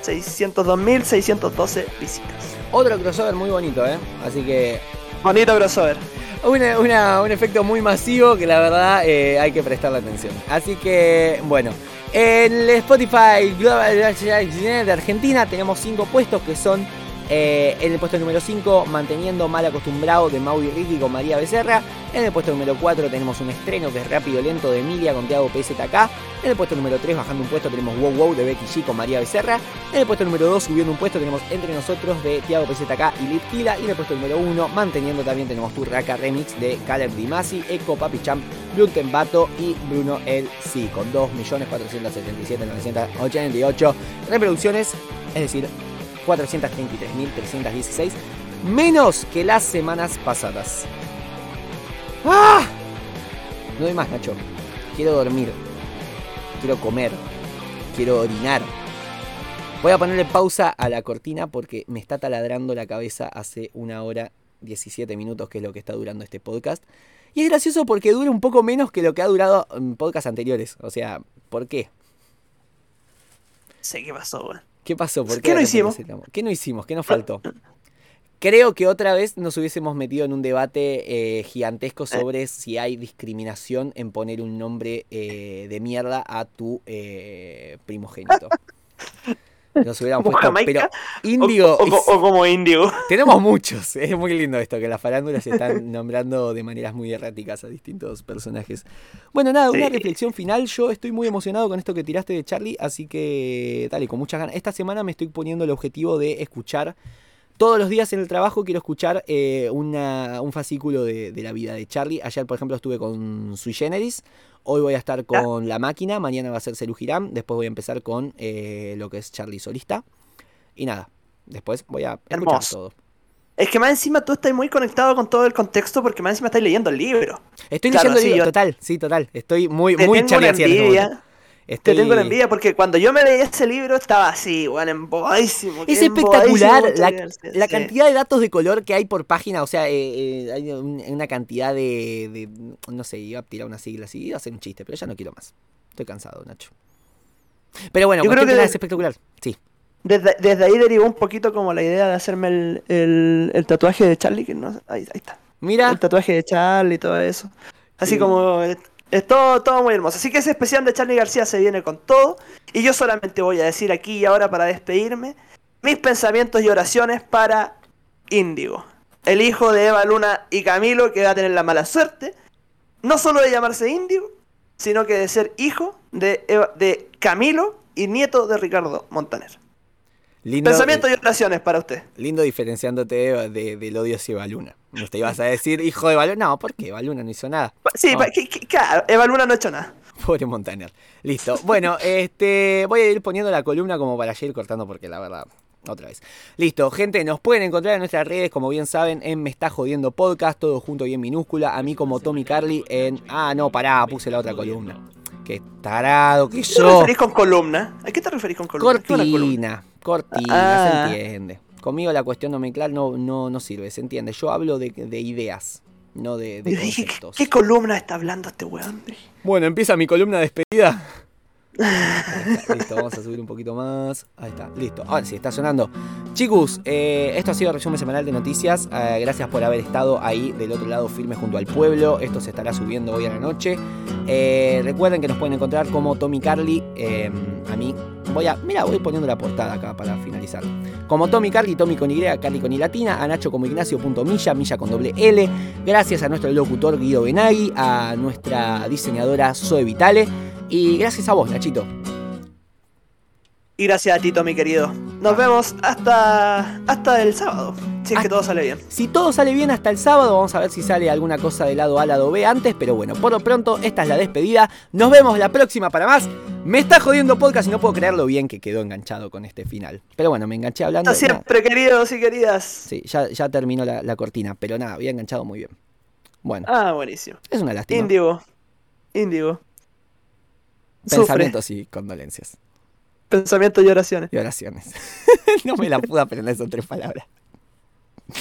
602.612 visitas. Otro crossover muy bonito, ¿eh? Así que Bonito crossover. Una- una- un efecto muy masivo que la verdad eh, hay que prestarle atención. Así que, bueno, en el Spotify Global de Argentina tenemos 5 puestos que son eh, en el puesto número 5, Manteniendo Mal Acostumbrado de Maui Ricky con María Becerra. En el puesto número 4 tenemos un estreno que es Rápido Lento de Emilia con Tiago PZK. En el puesto número 3, bajando un puesto, tenemos Wow Wow de Becky G con María Becerra. En el puesto número 2, subiendo un puesto, tenemos Entre Nosotros de Tiago PZK y Lit Kila. Y en el puesto número 1, manteniendo también, tenemos Turraca Remix de Caleb Dimasi, Eco Papi Champ, Blunten Bato y Bruno El Sí, con 2.477.988 reproducciones, es decir, 433.316, menos que las semanas pasadas. ¡Ah! No hay más, Nacho. Quiero dormir. Quiero comer. Quiero orinar. Voy a ponerle pausa a la cortina porque me está taladrando la cabeza hace una hora 17 minutos, que es lo que está durando este podcast. Y es gracioso porque dura un poco menos que lo que ha durado en podcasts anteriores. O sea, ¿por qué? sé qué pasó, weón. ¿Qué pasó? ¿Por ¿Qué no hicimos? ¿Qué no hicimos? ¿Qué nos faltó? Creo que otra vez nos hubiésemos metido en un debate eh, gigantesco sobre si hay discriminación en poner un nombre eh, de mierda a tu eh, primogénito. Nos hubiéramos ¿Como puesto, Jamaica? pero Índigo, O, o- es- o como Índigo. tenemos muchos. Es muy lindo esto, que las farándulas se están nombrando de maneras muy erráticas a distintos personajes. Bueno, nada, una reflexión final. Yo estoy muy emocionado con esto que tiraste de Charlie, así que dale, con muchas ganas. Esta semana me estoy poniendo el objetivo de escuchar. Todos los días en el trabajo quiero escuchar eh, una- un fascículo de, de la vida de Charlie. Ayer, por ejemplo, estuve con Sui Generis. Hoy voy a estar con La Máquina. Mañana va a ser Celu Girán. Después voy a empezar con eh, lo que es Charlie Solista. Y nada, después voy a escuchar Hermoso. todo. Es que más encima tú estás muy conectado con todo el contexto porque más encima estás leyendo el libro. Estoy Claro, leyendo el libro, total, sí, total. Estoy muy, muy tengo Charlie una este envidia. Momento. Te Estoy- tengo la envidia porque cuando yo me leí ese libro estaba así, weón, embobadísimo. Es espectacular la, la sí. cantidad de datos de color que hay por página. O sea, eh, eh, hay un- una cantidad de, de- No sé, iba a tirar una sigla así, iba a hacer un chiste, pero ya no quiero más. Estoy cansado, Nacho. Pero bueno, Yo creo que es espectacular. Sí. Desde, desde ahí derivó un poquito como la idea de hacerme el, el- el tatuaje de Charlie, que no, ahí, ahí está. Mira, El tatuaje de Charlie y todo eso. Así Sí. como Es todo, todo muy hermoso. Así que ese especial de Charlie García se viene con todo. Y yo solamente voy a decir aquí y ahora para despedirme mis pensamientos y oraciones para Índigo. El hijo de Eva Luna y Camilo que va a tener la mala suerte. No solo de llamarse Índigo, sino que de ser hijo de, Eva- de Camilo y nieto de Ricardo Montaner. Lindo, Pensamientos y oraciones para usted. lindo diferenciándote de- del odio hacia Eva Luna. No te ibas a decir hijo de Eva Luna. No, porque Eva Luna no hizo nada. Sí, que- que- claro, Eva Luna no ha hecho nada. Pobre Montaner. Listo. Bueno, este voy a ir poniendo la columna como para ya ir cortando porque la verdad, otra vez. Listo, gente, nos pueden encontrar en nuestras redes, como bien saben, en Me Está Jodiendo Podcast, todo junto y en minúscula. A mí como Tommy Carly en... Ah, no, pará, puse la otra columna. Qué tarado que ¿Qué te referís con columna? ¿A qué te referís con columna? Cortina, cortina, Ah. se entiende. Conmigo la cuestión nomenclar no, no, no sirve, se entiende. Yo hablo de, de ideas, no de, de Yo dije, ¿qué, conceptos. qué columna está hablando este weón? Bueno, empieza mi columna de despedida. Listo, vamos a subir un poquito más. Ahí está, listo. Ahora sí, está sonando. Chicos, eh, esto ha sido el resumen semanal de noticias. Eh, gracias por haber estado ahí del otro lado firme junto al pueblo. Esto se estará subiendo hoy a la noche. Eh, recuerden que nos pueden encontrar como Tommy Carly. a mí, voy a. Mira, voy poniendo la portada acá para finalizar. Como Tommy Carly, Tommy con Y, Carly con I latina. A Nacho como Ignacio.milla, Milla con doble L. Gracias a nuestro locutor Guido Benagui. A nuestra diseñadora Zoe Vitale. Y gracias a vos, Nachito. Y gracias a Tito, mi querido. Nos vemos hasta, hasta el sábado. Si es que todo sale bien. Si todo sale bien hasta el sábado, vamos a ver si sale alguna cosa del lado A, lado B antes. Pero bueno, por lo pronto, esta es la despedida. Nos vemos la próxima para más. Me está jodiendo podcast y no puedo creer lo bien que quedó enganchado con este final. Pero bueno, me enganché hablando. Hasta siempre, queridos y queridas. sí, ya, ya terminó la, la cortina, pero nada, había enganchado muy bien. Bueno, Ah, buenísimo. es una lástima. Índigo. Sufre. Pensamientos y condolencias. Pensamientos y oraciones. Y oraciones. no me la pude aprender, son tres palabras.